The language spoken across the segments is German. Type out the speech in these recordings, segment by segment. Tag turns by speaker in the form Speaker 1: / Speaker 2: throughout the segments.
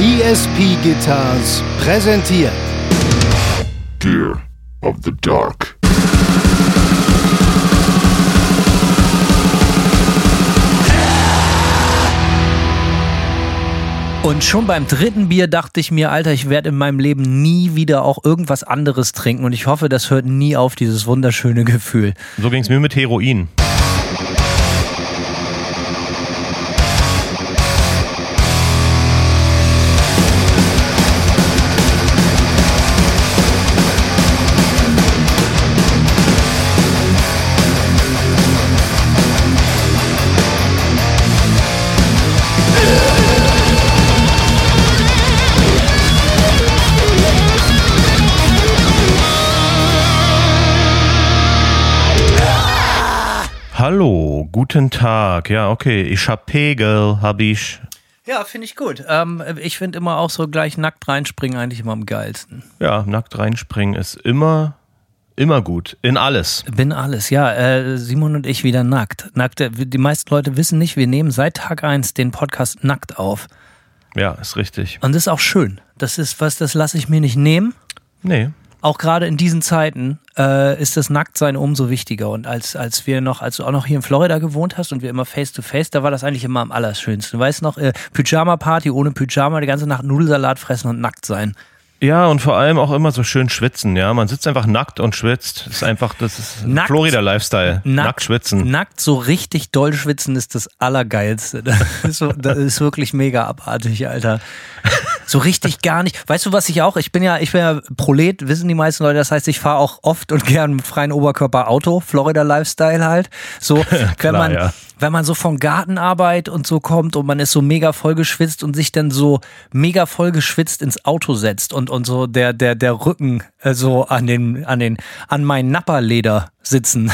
Speaker 1: ESP Guitars präsentiert
Speaker 2: Gear of the Dark.
Speaker 3: Und schon beim dritten Bier dachte ich mir, Alter, ich werde in meinem Leben nie wieder auch irgendwas anderes trinken. Und ich hoffe, das hört nie auf, dieses wunderschöne Gefühl.
Speaker 4: So ging es mir mit Heroin. Guten Tag. Ja, okay, ich hab Pegel, hab ich.
Speaker 3: Ja, finde ich gut. Ähm, ich finde immer auch so gleich nackt reinspringen eigentlich immer am geilsten.
Speaker 4: Ja, nackt reinspringen ist immer, immer gut. In alles.
Speaker 3: Bin alles, ja. Äh, Simon und ich wieder nackt. Nackt. äh, Die meisten Leute wissen nicht, wir nehmen seit Tag 1 den Podcast nackt auf.
Speaker 4: Ja, ist richtig.
Speaker 3: Und das ist auch schön. Das ist was, das lasse ich mir nicht nehmen.
Speaker 4: Nee.
Speaker 3: Auch gerade in diesen Zeiten äh, ist das Nacktsein umso wichtiger. Und als, als wir noch, als du auch noch hier in Florida gewohnt hast und wir immer face to face, da war das eigentlich immer am allerschönsten. Du weißt noch, äh, Pyjama-Party ohne Pyjama, die ganze Nacht Nudelsalat fressen und nackt sein.
Speaker 4: Ja, und vor allem auch immer so schön schwitzen, ja. Man sitzt einfach nackt und schwitzt. Das ist einfach, das ist
Speaker 3: Nackt.
Speaker 4: Florida-Lifestyle. Nackt, schwitzen.
Speaker 3: Nackt so richtig doll schwitzen ist das Allergeilste. Das ist, das ist wirklich mega abartig, Alter. So richtig gar nicht. Weißt du, was ich auch? Ich bin ja, ich bin ja Prolet, wissen die meisten Leute. Das heißt, ich fahre auch oft und gern mit freien Oberkörper Auto, Florida Lifestyle halt. So, wenn man,
Speaker 4: ja.
Speaker 3: wenn man so von Gartenarbeit und so kommt und man ist so mega voll geschwitzt und sich dann so mega voll geschwitzt ins Auto setzt und, und so der, der, der Rücken äh, so an den, an den, an mein Napperleder sitzen.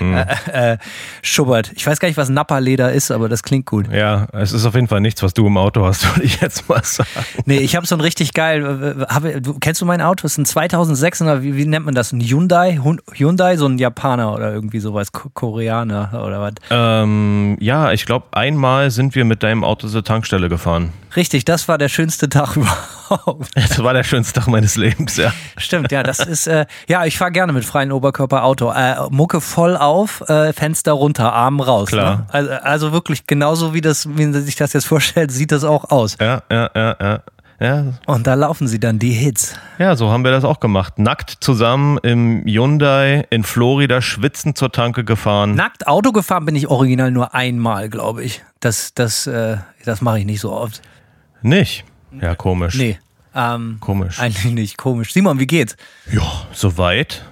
Speaker 3: Äh, äh, schubbert. Ich weiß gar nicht, was Napperleder ist, aber das klingt gut.
Speaker 4: Ja, es ist auf jeden Fall nichts, was du im Auto hast, würde ich jetzt mal sagen.
Speaker 3: Nee, ich habe so ein richtig geil. Hab, du, kennst du mein Auto? Das ist ein 2006er, wie, wie nennt man das? Ein Hyundai? Hyundai, so ein Japaner oder irgendwie sowas, Ko- Koreaner oder was?
Speaker 4: Ähm, ja, ich glaube, einmal sind wir mit deinem Auto zur Tankstelle gefahren.
Speaker 3: Richtig, das war der schönste Tag überhaupt.
Speaker 4: Das war der schönste Tag meines Lebens, ja.
Speaker 3: Stimmt, ja, das ist, äh, ja, ich fahre gerne mit freien Oberkörper Auto. Äh, Mucke voll auf, äh, Fenster runter, Arm raus.
Speaker 4: Klar.
Speaker 3: Ne? Also, also wirklich genauso wie das, wie man sich das jetzt vorstellt, sieht das auch aus.
Speaker 4: Ja, ja, ja, ja. Ja,
Speaker 3: Und da laufen sie dann die Hits.
Speaker 4: ja, so haben wir das auch gemacht. Nackt zusammen im Hyundai in Florida schwitzend zur Tanke gefahren.
Speaker 3: Nackt Auto gefahren bin ich original nur einmal, glaube ich. Das, das, äh, das mache ich nicht so oft.
Speaker 4: Nicht? Ja, komisch.
Speaker 3: Nee. Ähm,
Speaker 4: Komisch.
Speaker 3: Eigentlich nicht komisch. Simon, wie geht's?
Speaker 4: Ja, soweit.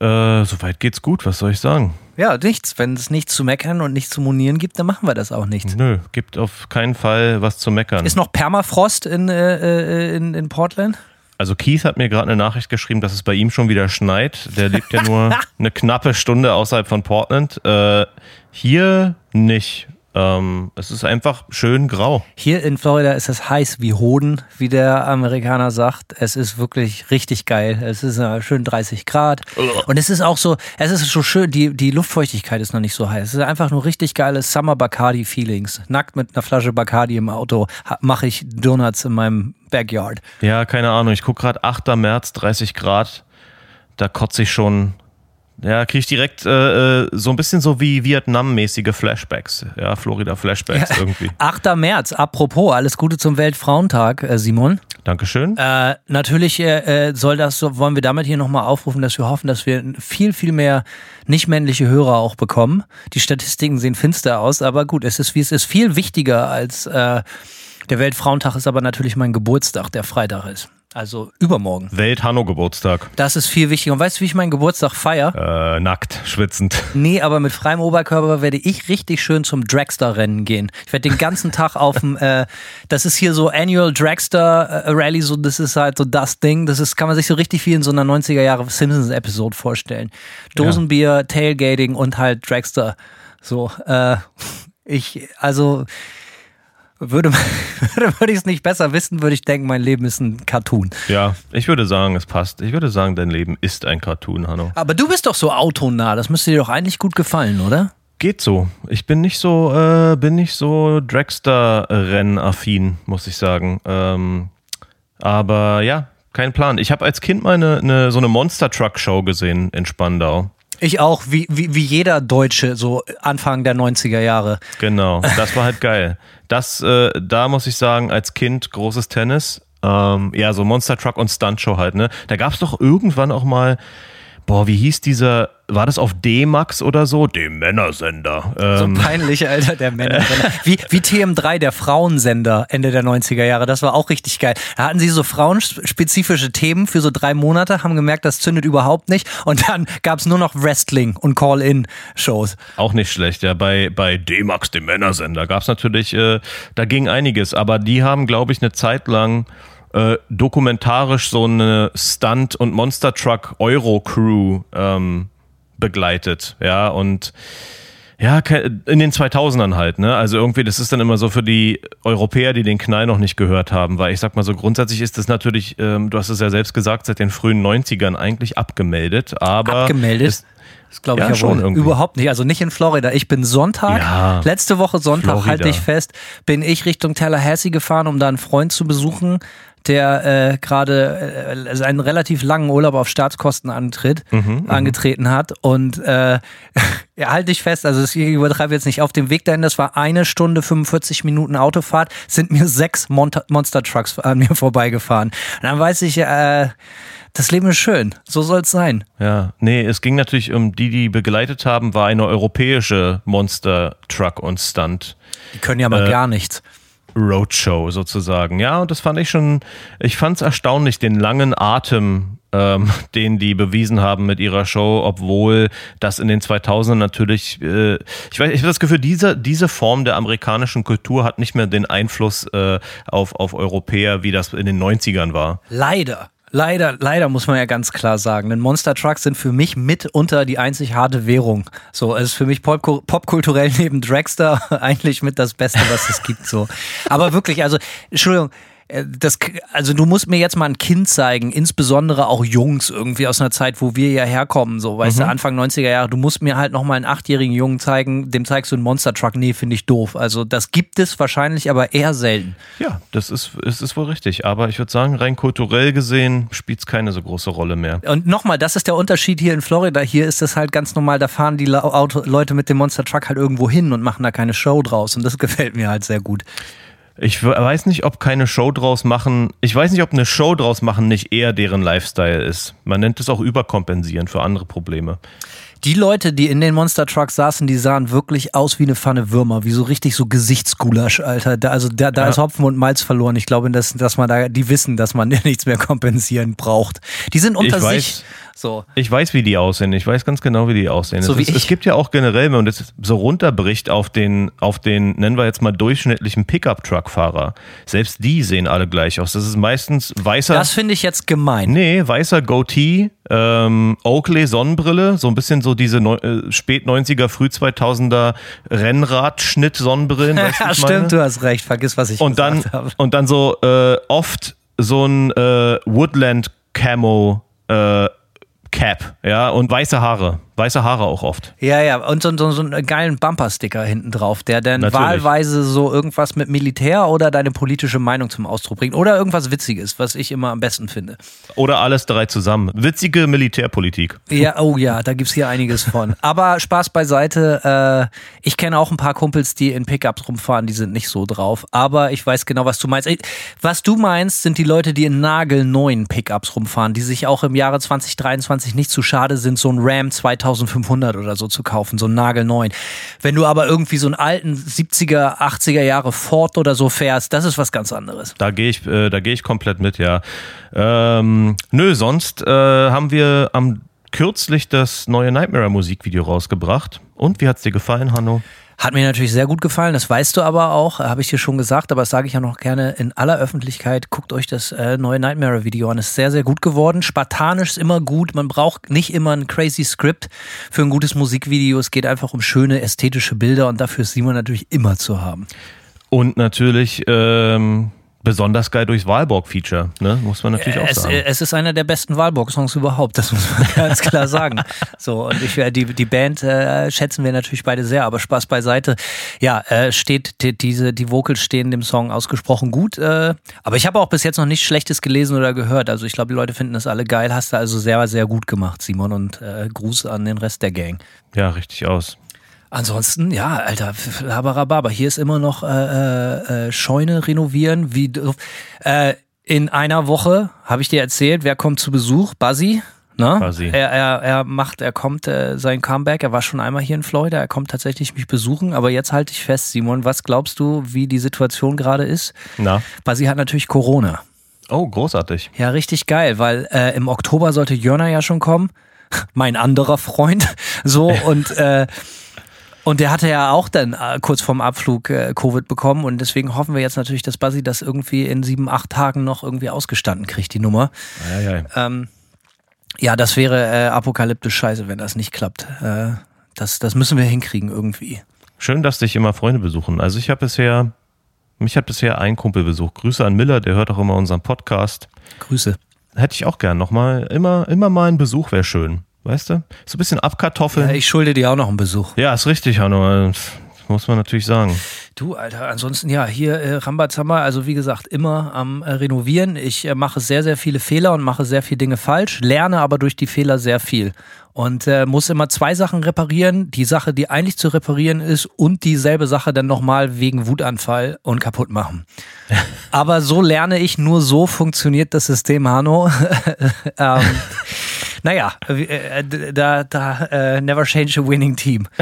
Speaker 4: Äh, soweit geht's gut, was soll ich sagen?
Speaker 3: Ja, nichts. Wenn es nichts zu meckern und nichts zu monieren gibt, dann machen wir das auch nicht.
Speaker 4: Nö, gibt auf keinen Fall was zu meckern.
Speaker 3: Ist noch Permafrost in, äh, äh, in, in Portland?
Speaker 4: Also Keith hat mir gerade eine Nachricht geschrieben, dass es bei ihm schon wieder schneit. Der lebt ja nur eine knappe Stunde außerhalb von Portland. Äh, hier nicht. Ähm, es ist einfach schön grau.
Speaker 3: Hier in Florida ist es heiß wie Hoden, wie der Amerikaner sagt. Es ist wirklich richtig geil. Es ist äh, schön 30 Grad. Und es ist auch so, es ist so schön, die, die Luftfeuchtigkeit ist noch nicht so heiß. Es ist einfach nur richtig geiles Summer Bacardi Feelings. Nackt mit einer Flasche Bacardi im Auto mache ich Donuts in meinem Backyard.
Speaker 4: Ja, keine Ahnung. Ich gucke gerade 8. März, 30 Grad. Da kotze ich schon. Ja, kriege ich direkt äh, äh, so ein bisschen so wie Vietnam-mäßige Flashbacks. Ja, Florida-Flashbacks irgendwie.
Speaker 3: 8. März, apropos, alles Gute zum Weltfrauentag, äh, Simon.
Speaker 4: Dankeschön.
Speaker 3: Äh, natürlich äh, äh, soll das, so, wollen wir damit hier nochmal aufrufen, dass wir hoffen, dass wir viel, viel mehr nicht-männliche Hörer auch bekommen. Die Statistiken sehen finster aus, aber gut, es ist wie es ist. Viel wichtiger als äh, der Weltfrauentag ist aber natürlich mein Geburtstag, der Freitag ist. Also übermorgen.
Speaker 4: Welt-Hanno-Geburtstag.
Speaker 3: Das ist viel wichtiger. Und weißt du, wie ich meinen Geburtstag feiere?
Speaker 4: Äh, nackt, schwitzend.
Speaker 3: Nee, aber mit freiem Oberkörper werde ich richtig schön zum Dragster-Rennen gehen. Ich werde den ganzen Tag auf dem, äh, das ist hier so Annual Dragster Rally, so das ist halt so das Ding. Das ist, kann man sich so richtig wie in so einer 90er Jahre Simpsons-Episode vorstellen. Dosenbier, Tailgating und halt Dragster. So, äh, ich, also würde, würde, ich es nicht besser wissen, würde ich denken, mein Leben ist ein Cartoon.
Speaker 4: Ja, ich würde sagen, es passt. Ich würde sagen, dein Leben ist ein Cartoon, Hanno.
Speaker 3: Aber du bist doch so autonah, das müsste dir doch eigentlich gut gefallen, oder?
Speaker 4: geht so. Ich bin nicht so, äh, bin nicht so Dragster-Rennaffin, muss ich sagen. Ähm, aber ja, kein Plan. Ich habe als Kind mal eine, eine, so eine Monster Truck Show gesehen in Spandau.
Speaker 3: Ich auch, wie, wie, wie jeder Deutsche, so Anfang der 90er Jahre.
Speaker 4: Genau, das war halt geil. Das, äh, da muss ich sagen, als Kind großes Tennis. Ähm, ja, so Monster Truck und Stunt Show halt, ne? Da gab es doch irgendwann auch mal boah, wie hieß dieser, war das auf D-Max oder so? Dem Männersender.
Speaker 3: Ähm. So peinlich, Alter, der Männersender. wie, wie TM3, der Frauensender Ende der 90er Jahre. Das war auch richtig geil. Da hatten sie so frauenspezifische Themen für so drei Monate, haben gemerkt, das zündet überhaupt nicht. Und dann gab es nur noch Wrestling und Call-In-Shows.
Speaker 4: Auch nicht schlecht, ja. Bei, bei D-Max, dem Männersender, gab es natürlich, äh, da ging einiges. Aber die haben, glaube ich, eine Zeit lang äh, dokumentarisch so eine Stunt- und Monster Truck Euro-Crew ähm, begleitet. Ja, und ja, in den 2000ern halt, ne? Also irgendwie, das ist dann immer so für die Europäer, die den Knall noch nicht gehört haben, weil ich sag mal so, grundsätzlich ist das natürlich, ähm, du hast es ja selbst gesagt, seit den frühen 90ern eigentlich abgemeldet, aber.
Speaker 3: Abgemeldet?
Speaker 4: Es,
Speaker 3: das glaube ich ja, schon irgendwie. überhaupt nicht. Also nicht in Florida. Ich bin Sonntag,
Speaker 4: ja,
Speaker 3: letzte Woche Sonntag, halte ich fest, bin ich Richtung Tallahassee gefahren, um da einen Freund zu besuchen der äh, gerade äh, einen relativ langen Urlaub auf Staatskosten antritt, mhm, mhm. angetreten hat. Und äh, ja, halte ich fest, also ich übertreibe jetzt nicht, auf dem Weg dahin, das war eine Stunde 45 Minuten Autofahrt, sind mir sechs Mon Monster Trucks an mir vorbeigefahren. Und dann weiß ich, äh, das Leben ist schön, so soll es sein.
Speaker 4: Ja, nee, es ging natürlich um die, die begleitet haben, war eine europäische Monster Truck und Stunt.
Speaker 3: Die können ja mal äh, gar nichts.
Speaker 4: Roadshow sozusagen. Ja, und das fand ich schon, ich fand es erstaunlich, den langen Atem, ähm, den die bewiesen haben mit ihrer Show, obwohl das in den 2000ern natürlich, äh, ich weiß, ich habe das Gefühl, diese, diese Form der amerikanischen Kultur hat nicht mehr den Einfluss äh, auf, auf Europäer, wie das in den 90ern war.
Speaker 3: Leider. Leider, leider muss man ja ganz klar sagen, denn Monster Trucks sind für mich mitunter die einzig harte Währung. So, es ist für mich pop popkulturell neben Dragster eigentlich mit das Beste, was es gibt. So, aber wirklich, also Entschuldigung, das, also du musst mir jetzt mal ein Kind zeigen, insbesondere auch Jungs irgendwie aus einer Zeit, wo wir ja herkommen, so, weißt mhm. du, Anfang 90er Jahre, du musst mir halt nochmal einen achtjährigen Jungen zeigen, dem zeigst du einen Monster Truck, nee, finde ich doof. Also das gibt es wahrscheinlich, aber eher selten.
Speaker 4: Ja, das ist, ist, ist wohl richtig, aber ich würde sagen, rein kulturell gesehen spielt es keine so große Rolle mehr.
Speaker 3: Und nochmal, das ist der Unterschied hier in Florida, hier ist es halt ganz normal, da fahren die Leute mit dem Monster Truck halt irgendwo hin und machen da keine Show draus und das gefällt mir halt sehr gut.
Speaker 4: Ich weiß nicht, ob keine Show draus machen, ich weiß nicht, ob eine Show draus machen nicht eher deren Lifestyle ist. Man nennt es auch überkompensieren für andere Probleme.
Speaker 3: Die Leute, die in den Monster Trucks saßen, die sahen wirklich aus wie eine Pfanne Würmer, wie so richtig so Gesichtsgulasch, Alter. Da, also da, da ja. ist Hopfen und Malz verloren. Ich glaube, dass, dass man da, die wissen, dass man nichts mehr kompensieren braucht. Die sind unter
Speaker 4: ich
Speaker 3: sich. Weiß,
Speaker 4: so. Ich weiß, wie die aussehen. Ich weiß ganz genau, wie die aussehen. So es, ist, es, gibt ja auch generell, wenn man das so runterbricht auf den, auf den, nennen wir jetzt mal durchschnittlichen Pickup-Truck-Fahrer. Selbst die sehen alle gleich aus. Das ist meistens weißer.
Speaker 3: Das finde ich jetzt gemein.
Speaker 4: Nee, weißer Goatee, ähm, Oakley Sonnenbrille, so ein bisschen so diese Neu äh, spät 90er, früh 2000er Rennradschnitt Sonnenbrillen.
Speaker 3: ja, stimmt, du hast recht. Vergiss, was ich
Speaker 4: und
Speaker 3: gesagt
Speaker 4: dann,
Speaker 3: habe.
Speaker 4: Und dann so äh, oft so ein äh, Woodland Camo äh, Cap, ja, und weiße Haare. Weiße Haare auch oft.
Speaker 3: Ja, ja, und so, so, so einen geilen Bumpersticker hinten drauf, der dann Natürlich. wahlweise so irgendwas mit Militär oder deine politische Meinung zum Ausdruck bringt. Oder irgendwas Witziges, was ich immer am besten finde.
Speaker 4: Oder alles drei zusammen. Witzige Militärpolitik.
Speaker 3: Ja, oh ja, da gibt es hier einiges von. Aber Spaß beiseite. Äh, ich kenne auch ein paar Kumpels, die in Pickups rumfahren, die sind nicht so drauf. Aber ich weiß genau, was du meinst. Was du meinst, sind die Leute, die in nagelneuen Pickups rumfahren, die sich auch im Jahre 2023 nicht zu schade sind, so ein Ram 2000 2500 oder so zu kaufen, so einen nagelneuen. Wenn du aber irgendwie so einen alten 70er, 80er Jahre Ford oder so fährst, das ist was ganz anderes.
Speaker 4: Da gehe ich, äh, da ich komplett mit, ja. Ähm, nö, sonst äh, haben wir am kürzlich das neue Nightmare Musikvideo rausgebracht. Und wie hat's dir gefallen, Hanno?
Speaker 3: Hat mir natürlich sehr gut gefallen, das weißt du aber auch, habe ich dir schon gesagt, aber das sage ich ja noch gerne in aller Öffentlichkeit. Guckt euch das äh, neue Nightmare-Video an. Ist sehr, sehr gut geworden. Spartanisch ist immer gut. Man braucht nicht immer ein crazy Script für ein gutes Musikvideo. Es geht einfach um schöne ästhetische Bilder und dafür ist Simon natürlich immer zu haben.
Speaker 4: Und natürlich ähm, besonders geil durchs Wahlborg-Feature, ne? muss man natürlich auch
Speaker 3: es,
Speaker 4: sagen.
Speaker 3: es ist einer der besten Wahlborg-Songs überhaupt, das muss man ganz klar sagen. So, und ich, äh, die, die Band äh, schätzen wir natürlich beide sehr, aber Spaß beiseite. Ja, äh, steht die, diese, die Vocals stehen dem Song ausgesprochen gut, äh, aber ich habe auch bis jetzt noch nichts Schlechtes gelesen oder gehört. Also ich glaube, die Leute finden das alle geil. Hast du also sehr, sehr gut gemacht, Simon, und äh, Gruß an den Rest der Gang.
Speaker 4: Ja, richtig aus.
Speaker 3: Ansonsten, ja, Alter, laberababa. Hier ist immer noch äh, äh, Scheune renovieren. Wie äh, in einer Woche habe ich dir erzählt, wer kommt zu Besuch? Buzzy. Ne? Er, er, er macht, er kommt äh, sein Comeback. Er war schon einmal hier in Florida. Er kommt tatsächlich mich besuchen. Aber jetzt halte ich fest, Simon, was glaubst du, wie die Situation gerade ist?
Speaker 4: Na?
Speaker 3: Buzzy hat natürlich Corona.
Speaker 4: Oh, großartig.
Speaker 3: Ja, richtig geil, weil äh, im Oktober sollte Jörner ja schon kommen. Mein anderer Freund. So und äh, und der hatte ja auch dann äh, kurz vorm Abflug äh, Covid bekommen und deswegen hoffen wir jetzt natürlich, dass Basi das irgendwie in sieben, acht Tagen noch irgendwie ausgestanden kriegt, die Nummer. Ähm, ja, das wäre äh, apokalyptisch scheiße, wenn das nicht klappt. Äh, das, das müssen wir hinkriegen irgendwie.
Speaker 4: Schön, dass dich immer Freunde besuchen. Also ich habe bisher, mich hat bisher ein Kumpel besucht. Grüße an Miller, der hört auch immer unseren Podcast.
Speaker 3: Grüße.
Speaker 4: Hätte ich auch gern nochmal, immer, immer mal ein Besuch wäre schön. Weißt du? So ein bisschen abkartoffeln.
Speaker 3: Ja, ich schulde dir auch noch einen Besuch.
Speaker 4: Ja, ist richtig, Hanno. Das muss man natürlich sagen.
Speaker 3: Du, Alter, ansonsten ja, hier äh, Rambazamba, also wie gesagt, immer am äh, Renovieren. Ich äh, mache sehr, sehr viele Fehler und mache sehr viele Dinge falsch, lerne aber durch die Fehler sehr viel. Und äh, muss immer zwei Sachen reparieren. Die Sache, die eigentlich zu reparieren ist und dieselbe Sache dann nochmal wegen Wutanfall und kaputt machen. aber so lerne ich, nur so funktioniert das System, Hanno. ähm, naja, äh, da, da äh, never change a winning team.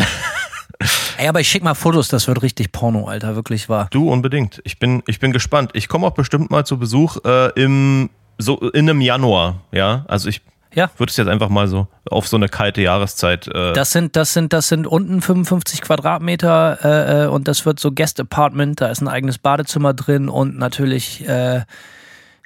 Speaker 3: Ey, aber ich schick mal Fotos, das wird richtig Porno, Alter, wirklich wahr.
Speaker 4: Du unbedingt. Ich bin, ich bin gespannt. Ich komme auch bestimmt mal zu Besuch äh, im so in einem Januar, ja. Also ich
Speaker 3: ja.
Speaker 4: würde es jetzt einfach mal so auf so eine kalte Jahreszeit. Äh
Speaker 3: das sind, das sind, das sind unten 55 Quadratmeter äh, äh, und das wird so Guest Apartment. Da ist ein eigenes Badezimmer drin und natürlich äh,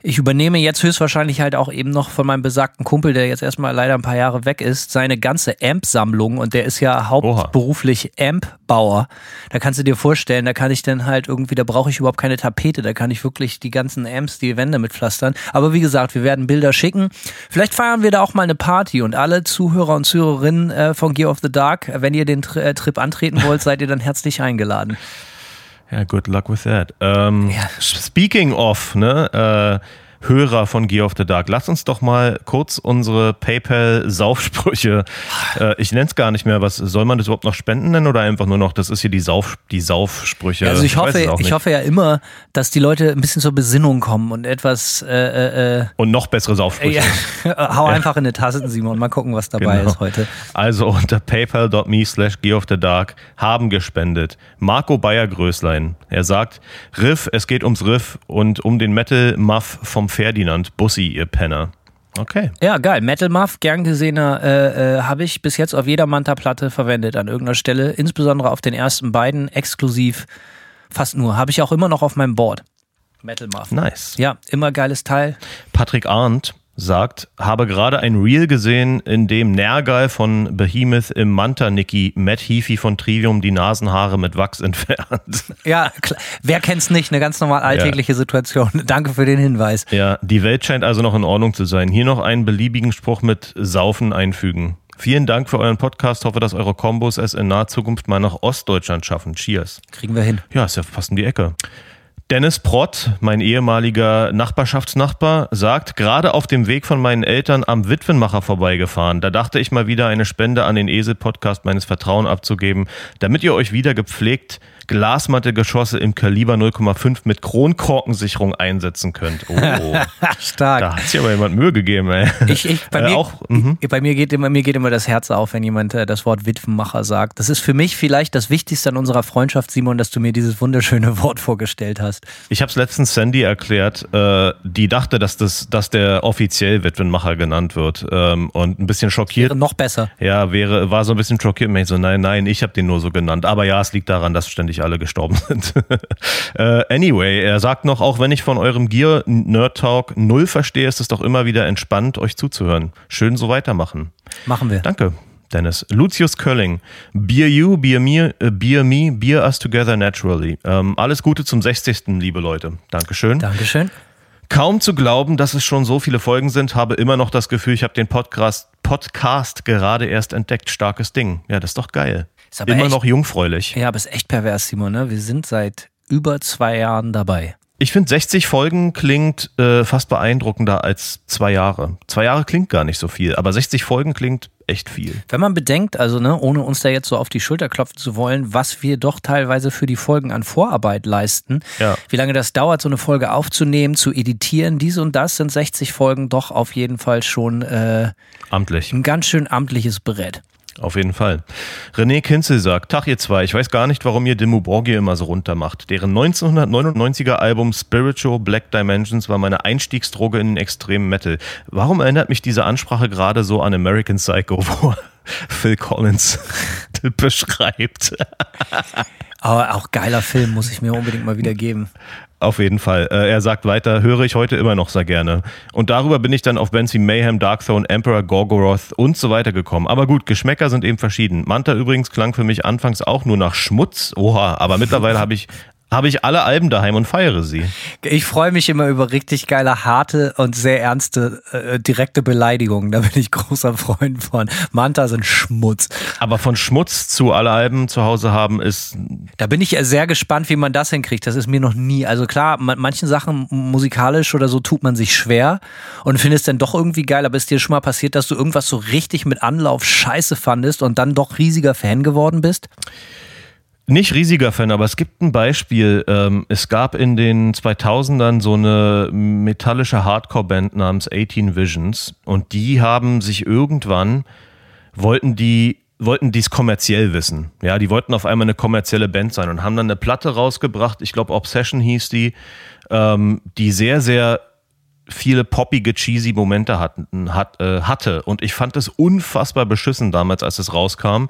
Speaker 3: ich übernehme jetzt höchstwahrscheinlich halt auch eben noch von meinem besagten Kumpel, der jetzt erstmal leider ein paar Jahre weg ist, seine ganze Amp-Sammlung und der ist ja hauptberuflich Amp-Bauer. Da kannst du dir vorstellen, da kann ich dann halt irgendwie, da brauche ich überhaupt keine Tapete, da kann ich wirklich die ganzen Amps, die Wände mit pflastern. Aber wie gesagt, wir werden Bilder schicken. Vielleicht feiern wir da auch mal eine Party und alle Zuhörer und Zuhörerinnen äh, von Gear of the Dark, wenn ihr den äh, Trip antreten wollt, seid ihr dann herzlich eingeladen.
Speaker 4: Ja, good luck with that. Um, ähm,
Speaker 3: Ja.
Speaker 4: Speaking of, ne, äh, Hörer von Gear of the Dark, lass uns doch mal kurz unsere PayPal-Saufsprüche, äh, ich nenne es gar nicht mehr, was soll man das überhaupt noch spenden nennen oder einfach nur noch, das ist hier die, Sauf, die Saufsprüche.
Speaker 3: Also ich hoffe, ich hoffe ja immer, dass die Leute ein bisschen zur Besinnung kommen und etwas äh, äh,
Speaker 4: Und noch bessere
Speaker 3: äh,
Speaker 4: Saufsprüche.
Speaker 3: ja, hau einfach in eine Tasse, Simon, mal gucken, was dabei
Speaker 4: Genau.
Speaker 3: ist heute.
Speaker 4: Also unter paypal.me slash Gear of the Dark haben gespendet. Marco Bayer-Größlein. Er sagt, Riff, es geht ums Riff und um den Metal-Muff vom Ferdinand. Bussi, ihr Penner. Okay.
Speaker 3: Ja, geil. Metal Muff, gern gesehener, äh, äh, habe ich bis jetzt auf jeder Manta-Platte verwendet an irgendeiner Stelle, insbesondere auf den ersten beiden, exklusiv, fast nur. Habe ich auch immer noch auf meinem Board. Metal Muff.
Speaker 4: Nice.
Speaker 3: Ja, immer geiles Teil.
Speaker 4: Patrick Arndt sagt, habe gerade ein Reel gesehen, in dem Nergal von Behemoth im Manta-Nicky Matt Heafy von Trivium die Nasenhaare mit Wachs entfernt.
Speaker 3: Ja, klar. wer kennt's nicht? Eine ganz normal alltägliche Situation. Danke für den Hinweis.
Speaker 4: Ja, die Welt scheint also noch in Ordnung zu sein. Hier noch einen beliebigen Spruch mit Saufen einfügen. Vielen Dank für euren Podcast. Hoffe, dass eure Kombos es in naher Zukunft mal nach Ostdeutschland schaffen. Cheers.
Speaker 3: Kriegen wir hin.
Speaker 4: Ja, ist ja fast um die Ecke. Dennis Prott, mein ehemaliger Nachbarschaftsnachbar, sagt, gerade auf dem Weg von meinen Eltern am Witwenmacher vorbeigefahren. Da dachte ich mal wieder eine Spende an den Esel-Podcast meines Vertrauens abzugeben, damit ihr euch wieder gepflegt Glasmatte-Geschosse im Kaliber 0,5 mit Kronkorkensicherung einsetzen könnt. Oh,
Speaker 3: Stark.
Speaker 4: da hat sich aber jemand Mühe gegeben, ey.
Speaker 3: Ich, ich, bei,
Speaker 4: Äh,
Speaker 3: mir,
Speaker 4: auch,
Speaker 3: ich, bei mir, geht immer, mir geht immer das Herz auf, wenn jemand äh, das Wort Witwenmacher sagt. Das ist für mich vielleicht das Wichtigste an unserer Freundschaft, Simon, dass du mir dieses wunderschöne Wort vorgestellt hast.
Speaker 4: Ich habe es letztens Sandy erklärt, äh, die dachte, dass, das, dass der offiziell Witwenmacher genannt wird ähm, und ein bisschen schockiert.
Speaker 3: Noch besser.
Speaker 4: Ja, wäre, war so ein bisschen schockiert. Und ich so, nein, nein, ich habe den nur so genannt. Aber ja, es liegt daran, dass ständig alle gestorben sind. äh, anyway, er sagt noch, auch wenn ich von eurem Gear Nerd Talk null verstehe, ist es doch immer wieder entspannt, euch zuzuhören. Schön so weitermachen.
Speaker 3: Machen wir.
Speaker 4: Danke. Dennis. Lucius Kölling. Beer you, beer me, äh, beer me, beer us together naturally. Ähm, alles Gute zum 60. liebe Leute. Dankeschön.
Speaker 3: Dankeschön.
Speaker 4: Kaum zu glauben, dass es schon so viele Folgen sind, habe immer noch das Gefühl, ich habe den Podcast, Podcast gerade erst entdeckt. Starkes Ding. Ja, das ist doch geil. Immer
Speaker 3: echt-
Speaker 4: noch jungfräulich.
Speaker 3: Ja, aber ist echt pervers, Simon, ne? Wir sind seit über zwei Jahren dabei.
Speaker 4: Ich finde, 60 Folgen klingt äh, fast beeindruckender als zwei Jahre. Zwei Jahre klingt gar nicht so viel, aber 60 Folgen klingt echt viel.
Speaker 3: Wenn man bedenkt, also ne, ohne uns da jetzt so auf die Schulter klopfen zu wollen, was wir doch teilweise für die Folgen an Vorarbeit leisten,
Speaker 4: Ja.
Speaker 3: wie lange das dauert, so eine Folge aufzunehmen, zu editieren, dies und das, sind 60 Folgen doch auf jeden Fall schon äh,
Speaker 4: Amtlich.
Speaker 3: ein ganz schön amtliches Brett.
Speaker 4: Auf jeden Fall. René Kinzel sagt, Tag ihr zwei, ich weiß gar nicht, warum ihr Dimmu Borgir immer so runter macht. Deren 1999er Album Spiritual Black Dimensions war meine Einstiegsdroge in den extremen Metal. Warum erinnert mich diese Ansprache gerade so an American Psycho, wo Phil Collins beschreibt?
Speaker 3: Aber auch geiler Film, muss ich mir unbedingt mal wieder geben.
Speaker 4: Auf jeden Fall. Äh, er sagt weiter, höre ich heute immer noch sehr gerne. Und darüber bin ich dann auf wie Mayhem, Darkthrone, Emperor, Gorgoroth und so weiter gekommen. Aber gut, Geschmäcker sind eben verschieden. Manta übrigens klang für mich anfangs auch nur nach Schmutz. Oha, aber mittlerweile habe ich, habe ich alle Alben daheim und feiere sie.
Speaker 3: Ich freue mich immer über richtig geile, harte und sehr ernste, äh, direkte Beleidigungen. Da bin ich großer Freund von. Manta sind Schmutz.
Speaker 4: Aber von Schmutz zu alle Alben zu Hause haben ist,
Speaker 3: Da bin ich sehr gespannt, wie man das hinkriegt. Das ist mir noch nie. Also klar, man, manchen Sachen musikalisch oder so tut man sich schwer und findet es dann doch irgendwie geil. Aber ist dir schon mal passiert, dass du irgendwas so richtig mit Anlauf scheiße fandest und dann doch riesiger Fan geworden bist?
Speaker 4: Nicht riesiger Fan, aber es gibt ein Beispiel. Ähm, es gab in den 2000ern so eine metallische Hardcore-Band namens 18 Visions und die haben sich irgendwann, wollten die wollten dies kommerziell wissen. Ja, die wollten auf einmal eine kommerzielle Band sein und haben dann eine Platte rausgebracht, ich glaube Obsession hieß die, ähm, die sehr, sehr viele poppige, cheesy Momente hatten, hat, äh, hatte. Und ich fand es unfassbar beschissen damals, als es rauskam.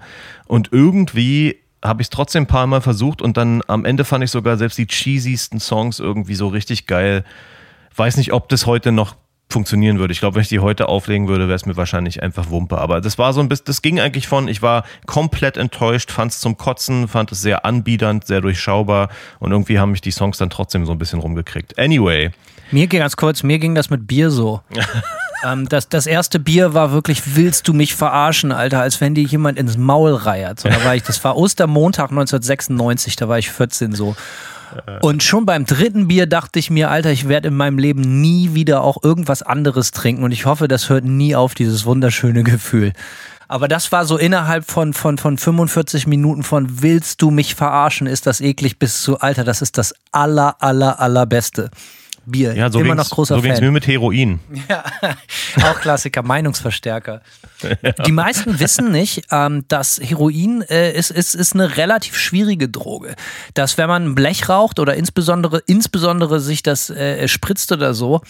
Speaker 4: Und irgendwie habe ich es trotzdem ein paar Mal versucht und dann am Ende fand ich sogar selbst die cheesiesten Songs irgendwie so richtig geil. Weiß nicht, ob das heute noch funktionieren würde. Ich glaube, wenn ich die heute auflegen würde, wäre es mir wahrscheinlich einfach Wumpe. Aber das war so ein bisschen, das ging eigentlich von, ich war komplett enttäuscht, fand es zum Kotzen, fand es sehr anbiedernd, sehr durchschaubar und irgendwie haben mich die Songs dann trotzdem so ein bisschen rumgekriegt. Anyway,
Speaker 3: Mir ging ganz kurz, mir ging das mit Bier so. ähm, das, das erste Bier war wirklich, willst du mich verarschen, Alter, als wenn dir jemand ins Maul reiert. So, da war ich, das war Ostermontag 1996, da war ich 14 so. Und schon beim dritten Bier dachte ich mir, Alter, ich werde in meinem Leben nie wieder auch irgendwas anderes trinken und ich hoffe, das hört nie auf, dieses wunderschöne Gefühl. Aber das war so innerhalb von, von, von 45 Minuten von willst du mich verarschen, ist das eklig bis zu, Alter, das ist das aller, aller, allerbeste. Bier.
Speaker 4: ja, so
Speaker 3: Immer noch großer
Speaker 4: so
Speaker 3: Fan.
Speaker 4: mir mit Heroin.
Speaker 3: Ja, auch Klassiker, Meinungsverstärker. Die meisten wissen nicht, ähm, dass Heroin äh, ist, ist, ist eine relativ schwierige Droge. Dass wenn man Blech raucht oder insbesondere, insbesondere sich das äh, spritzt oder so,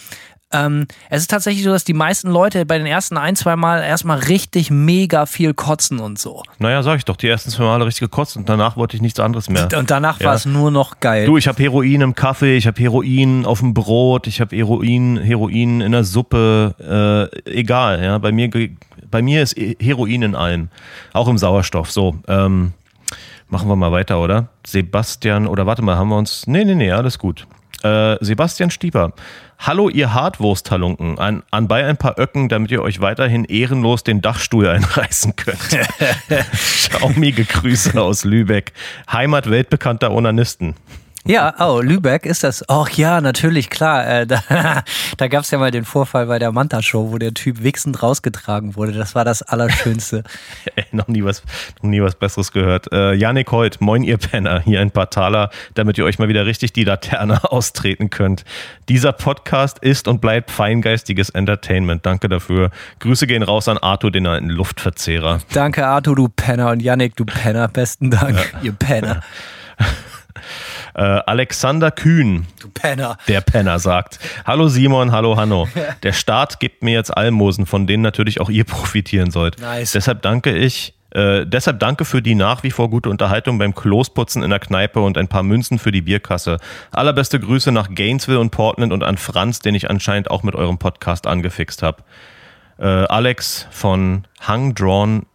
Speaker 3: ähm, es ist tatsächlich so, dass die meisten Leute bei den ersten ein, zwei Mal erstmal richtig mega viel kotzen und so.
Speaker 4: Naja, sag ich doch, die ersten zwei Male richtig gekotzt und danach wollte ich nichts anderes mehr.
Speaker 3: Und danach
Speaker 4: Ja.
Speaker 3: war es nur noch geil.
Speaker 4: Du, ich habe Heroin im Kaffee, ich habe Heroin auf dem Brot, ich habe Heroin, Heroin in der Suppe, äh, egal, ja. Bei mir, bei mir ist Heroin in allem, auch im Sauerstoff. So, ähm, machen wir mal weiter, oder? Sebastian, oder warte mal, haben wir uns. Nee, nee, nee, alles gut. Äh, Sebastian Stieper. Hallo, ihr Hartwursthalunken. An, anbei ein paar Öcken, damit ihr euch weiterhin ehrenlos den Dachstuhl einreißen könnt. Schaumige Grüße aus Lübeck. Heimat weltbekannter Onanisten.
Speaker 3: Ja, oh, Lübeck ist das. Ach ja, natürlich, klar. Äh, da da gab es ja mal den Vorfall bei der Manta-Show, wo der Typ wichsend rausgetragen wurde. Das war das Allerschönste.
Speaker 4: Ey, noch nie was, noch nie was Besseres gehört. Äh, Janik Holt, moin ihr Penner, hier ein paar Taler, damit ihr euch mal wieder richtig die Laterne austreten könnt. Dieser Podcast ist und bleibt feingeistiges Entertainment. Danke dafür. Grüße gehen raus an Arthur, den alten Luftverzehrer.
Speaker 3: Danke, Arthur, du Penner und Yannick, du Penner. Besten Dank, ihr Penner.
Speaker 4: Äh, Alexander Kühn,
Speaker 3: Du Penner.
Speaker 4: der Penner sagt, hallo Simon, hallo Hanno. Der Staat gibt mir jetzt Almosen, von denen natürlich auch ihr profitieren sollt.
Speaker 3: Nice.
Speaker 4: Deshalb danke ich, äh, deshalb danke für die nach wie vor gute Unterhaltung beim Klosputzen in der Kneipe und ein paar Münzen für die Bierkasse. Allerbeste Grüße nach Gainesville und Portland und an Franz, den ich anscheinend auch mit eurem Podcast angefixt habe. Äh, Alex von Hang Drawn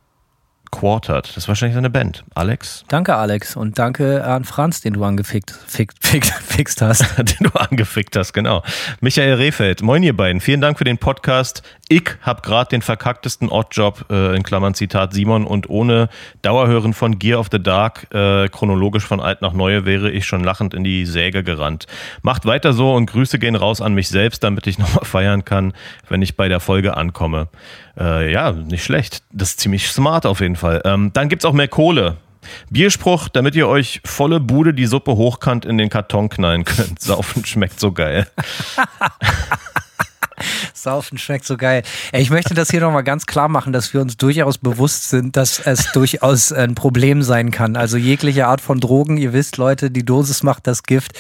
Speaker 4: Quartered. Das ist wahrscheinlich seine Band. Alex?
Speaker 3: Danke, Alex. Und danke an Franz, den du angefickt fixt, fixt, fixt hast.
Speaker 4: den du angefickt hast, genau. Michael Rehfeld. Moin, ihr beiden. Vielen Dank für den Podcast. Ich habe gerade den verkacktesten Oddjob, äh, in Klammern Zitat Simon, und ohne Dauerhören von Gear of the Dark, äh, chronologisch von alt nach neue, wäre ich schon lachend in die Säge gerannt. Macht weiter so und Grüße gehen raus an mich selbst, damit ich nochmal feiern kann, wenn ich bei der Folge ankomme. Äh, ja, nicht schlecht. Das ist ziemlich smart auf jeden Fall. Ähm, dann gibt's auch mehr Kohle. Bierspruch, damit ihr euch volle Bude die Suppe hochkant in den Karton knallen könnt. Saufen schmeckt so geil.
Speaker 3: Saufen schmeckt so geil. Ich möchte das hier nochmal ganz klar machen, dass wir uns durchaus bewusst sind, dass es durchaus ein Problem sein kann. Also jegliche Art von Drogen, ihr wisst, Leute, die Dosis macht das Gift.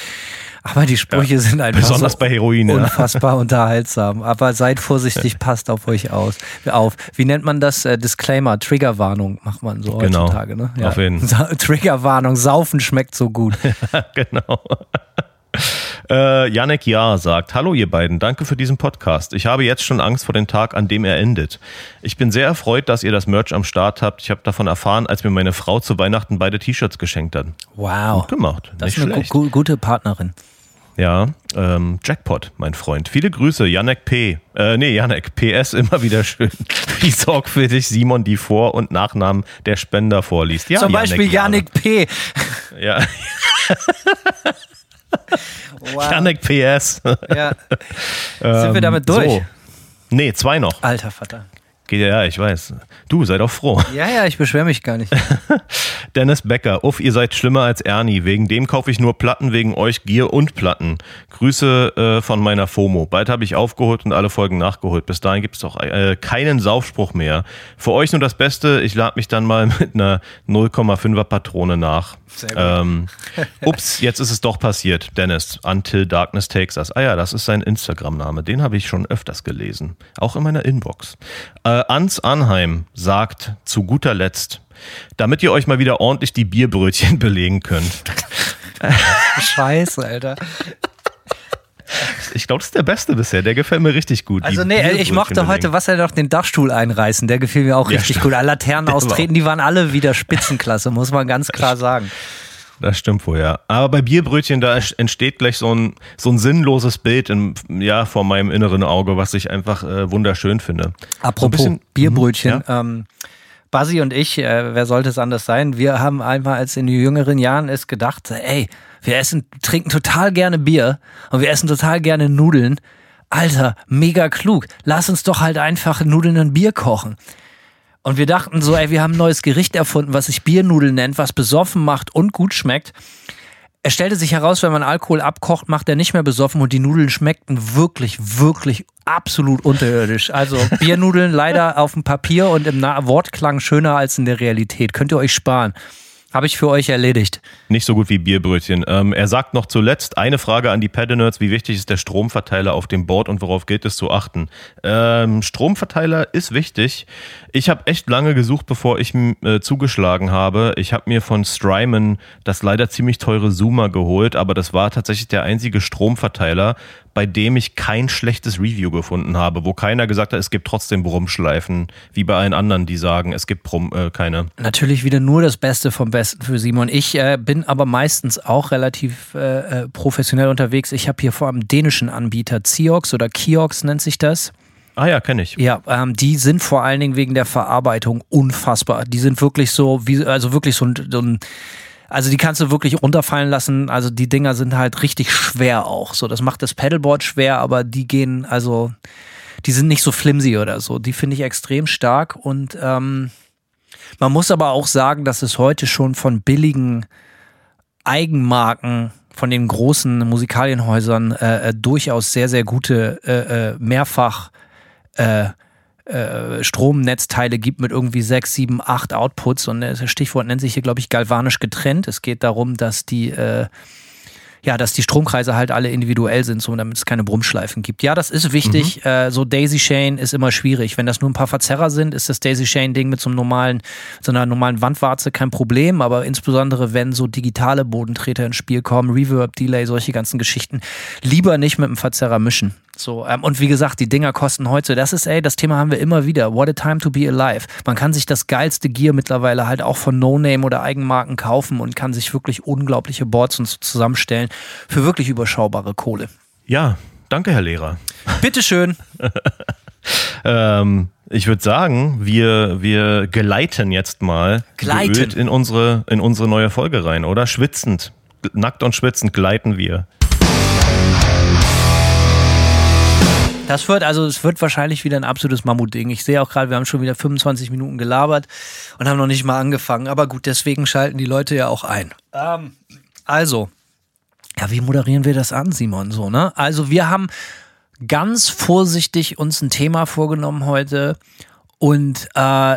Speaker 3: Aber die Sprüche ja, sind einfach
Speaker 4: besonders so bei Heroin,
Speaker 3: unfassbar ja. unterhaltsam. Aber seid vorsichtig, passt auf euch aus, auf. Wie nennt man das? Äh, Disclaimer, Triggerwarnung macht man so genau. heutzutage. Ne?
Speaker 4: Ja. Auf jeden. Fall.
Speaker 3: Triggerwarnung, Saufen schmeckt so gut.
Speaker 4: genau. Äh, Janek Ja sagt, hallo ihr beiden, danke für diesen Podcast. Ich habe jetzt schon Angst vor dem Tag, an dem er endet. Ich bin sehr erfreut, dass ihr das Merch am Start habt. Ich habe davon erfahren, als mir meine Frau zu Weihnachten beide T-Shirts geschenkt hat.
Speaker 3: Wow.
Speaker 4: Gut gemacht.
Speaker 3: Das Nicht ist eine gu gute Partnerin.
Speaker 4: Ja, ähm, Jackpot, mein Freund. Viele Grüße, Janek P. Äh, nee, Janek, PS immer wieder schön, wie sorgfältig Simon die Vor- und Nachnamen der Spender vorliest.
Speaker 3: Ja, Zum Beispiel Janek P.
Speaker 4: Ja. wow. Janek PS.
Speaker 3: Ja. Sind wir damit durch? So.
Speaker 4: Nee, zwei noch.
Speaker 3: Alter Vater.
Speaker 4: Geht ja, ich weiß. Du, sei doch froh.
Speaker 3: Ja, ja, ich beschwere mich gar nicht.
Speaker 4: Dennis Becker, uff, ihr seid schlimmer als Ernie. Wegen dem kaufe ich nur Platten, wegen euch Gier und Platten. Grüße äh, von meiner FOMO. Bald habe ich aufgeholt und alle Folgen nachgeholt. Bis dahin gibt es doch äh, keinen Saufspruch mehr. Für euch nur das Beste. Ich lade mich dann mal mit einer 0,5er Patrone nach. Sehr gut. Ähm, ups, jetzt ist es doch passiert. Dennis, Until Darkness Takes Us. Ah ja, das ist sein Instagram-Name. Den habe ich schon öfters gelesen. Auch in meiner Inbox. Äh, Ans Anheim sagt zu guter Letzt, damit ihr euch mal wieder ordentlich die Bierbrötchen belegen könnt.
Speaker 3: Scheiße, Alter.
Speaker 4: Ich glaube, das ist der beste bisher. Der gefällt mir richtig gut.
Speaker 3: Also, nee, ich mochte heute was er doch den Dachstuhl einreißen. Der gefiel mir auch richtig ja, gut. Laternen austreten, die waren alle wieder Spitzenklasse, muss man ganz klar sagen.
Speaker 4: Das stimmt wohl, ja. Aber bei Bierbrötchen, da entsteht gleich so ein, so ein sinnloses Bild im, ja, vor meinem inneren Auge, was ich einfach äh, wunderschön finde.
Speaker 3: Apropos so bisschen, Bierbrötchen, ja? ähm, Basi und ich, äh, wer sollte es anders sein? Wir haben einmal als in den jüngeren Jahren es gedacht, ey, wir essen, trinken total gerne Bier und wir essen total gerne Nudeln. Alter, mega klug. Lass uns doch halt einfach Nudeln und Bier kochen. Und wir dachten so, ey, wir haben ein neues Gericht erfunden, was sich Biernudeln nennt, was besoffen macht und gut schmeckt. Es stellte sich heraus, wenn man Alkohol abkocht, macht er nicht mehr besoffen und die Nudeln schmeckten wirklich, wirklich absolut unterirdisch. Also Biernudeln leider auf dem Papier und im Wortklang schöner als in der Realität. Könnt ihr euch sparen. Habe ich für euch erledigt.
Speaker 4: Nicht so gut wie Bierbrötchen. Ähm, er sagt noch zuletzt eine Frage an die Paddle-Nerds. Wie wichtig ist der Stromverteiler auf dem Board und worauf gilt es zu achten? Ähm, Stromverteiler ist wichtig. Ich habe echt lange gesucht, bevor ich äh, zugeschlagen habe. Ich habe mir von Strymon das leider ziemlich teure Zoomer geholt, aber das war tatsächlich der einzige Stromverteiler, bei dem ich kein schlechtes Review gefunden habe, wo keiner gesagt hat, es gibt trotzdem Brummschleifen, wie bei allen anderen, die sagen, es gibt Brumm, äh, keine.
Speaker 3: Natürlich wieder nur das Beste vom Besten für Simon. Ich äh, bin aber meistens auch relativ äh, äh professionell unterwegs. Ich habe hier vor allem dänischen Anbieter, Ziox oder Kiox nennt sich das.
Speaker 4: Ah ja, kenne ich.
Speaker 3: Ja, ähm, die sind vor allen Dingen wegen der Verarbeitung unfassbar. Die sind wirklich so, wie, also wirklich so ein, so ein also die kannst du wirklich runterfallen lassen. Also die Dinger sind halt richtig schwer auch. So, das macht das Pedalboard schwer, aber die gehen, also die sind nicht so flimsy oder so. Die finde ich extrem stark und ähm, man muss aber auch sagen, dass es heute schon von billigen Eigenmarken von den großen Musikalienhäusern äh, äh durchaus sehr, sehr gute äh, äh mehrfach äh, äh, Stromnetzteile gibt mit irgendwie sechs, sieben, acht Outputs und das Stichwort nennt sich hier, glaube ich, galvanisch getrennt. Es geht darum, dass die äh, ja, dass die Stromkreise halt alle individuell sind, so damit es keine Brummschleifen gibt. Ja, das ist wichtig. Mhm. Äh, so Daisy Chain ist immer schwierig. Wenn das nur ein paar Verzerrer sind, ist das Daisy Chain Ding mit so einem normalen, so einer normalen Wandwarze kein Problem. Aber insbesondere wenn so digitale Bodentreter ins Spiel kommen, Reverb, Delay, solche ganzen Geschichten, lieber nicht mit einem Verzerrer mischen. So, ähm, und wie gesagt, die Dinger kosten heute, das ist, ey, das Thema haben wir immer wieder. What a time to be alive. Man kann sich das geilste Gear mittlerweile halt auch von No-Name oder Eigenmarken kaufen und kann sich wirklich unglaubliche Boards und so zusammenstellen für wirklich überschaubare Kohle.
Speaker 4: Ja, danke, Herr Lehrer.
Speaker 3: Bitteschön.
Speaker 4: Ähm, ich würde sagen, wir, wir geleiten jetzt mal
Speaker 3: Gleiten.
Speaker 4: geölt in unsere, in unsere neue Folge rein, oder? Schwitzend. Nackt und schwitzend gleiten wir.
Speaker 3: Das wird, also es wird wahrscheinlich wieder ein absolutes Mammutding. Ich sehe auch gerade, wir haben schon wieder 25 Minuten gelabert und haben noch nicht mal angefangen. Aber gut, deswegen schalten die Leute ja auch ein. Ähm, also, ja, wie moderieren wir das an, Simon? So, ne? Also, wir haben ganz vorsichtig uns ein Thema vorgenommen heute und äh,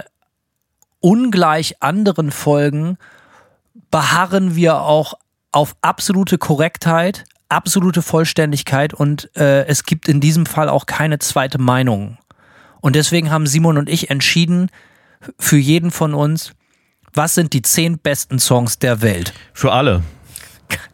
Speaker 3: ungleich anderen Folgen beharren wir auch auf absolute Korrektheit, absolute Vollständigkeit und äh, es gibt in diesem Fall auch keine zweite Meinung. Und deswegen haben Simon und ich entschieden, für jeden von uns, was sind die zehn besten Songs der Welt?
Speaker 4: Für alle.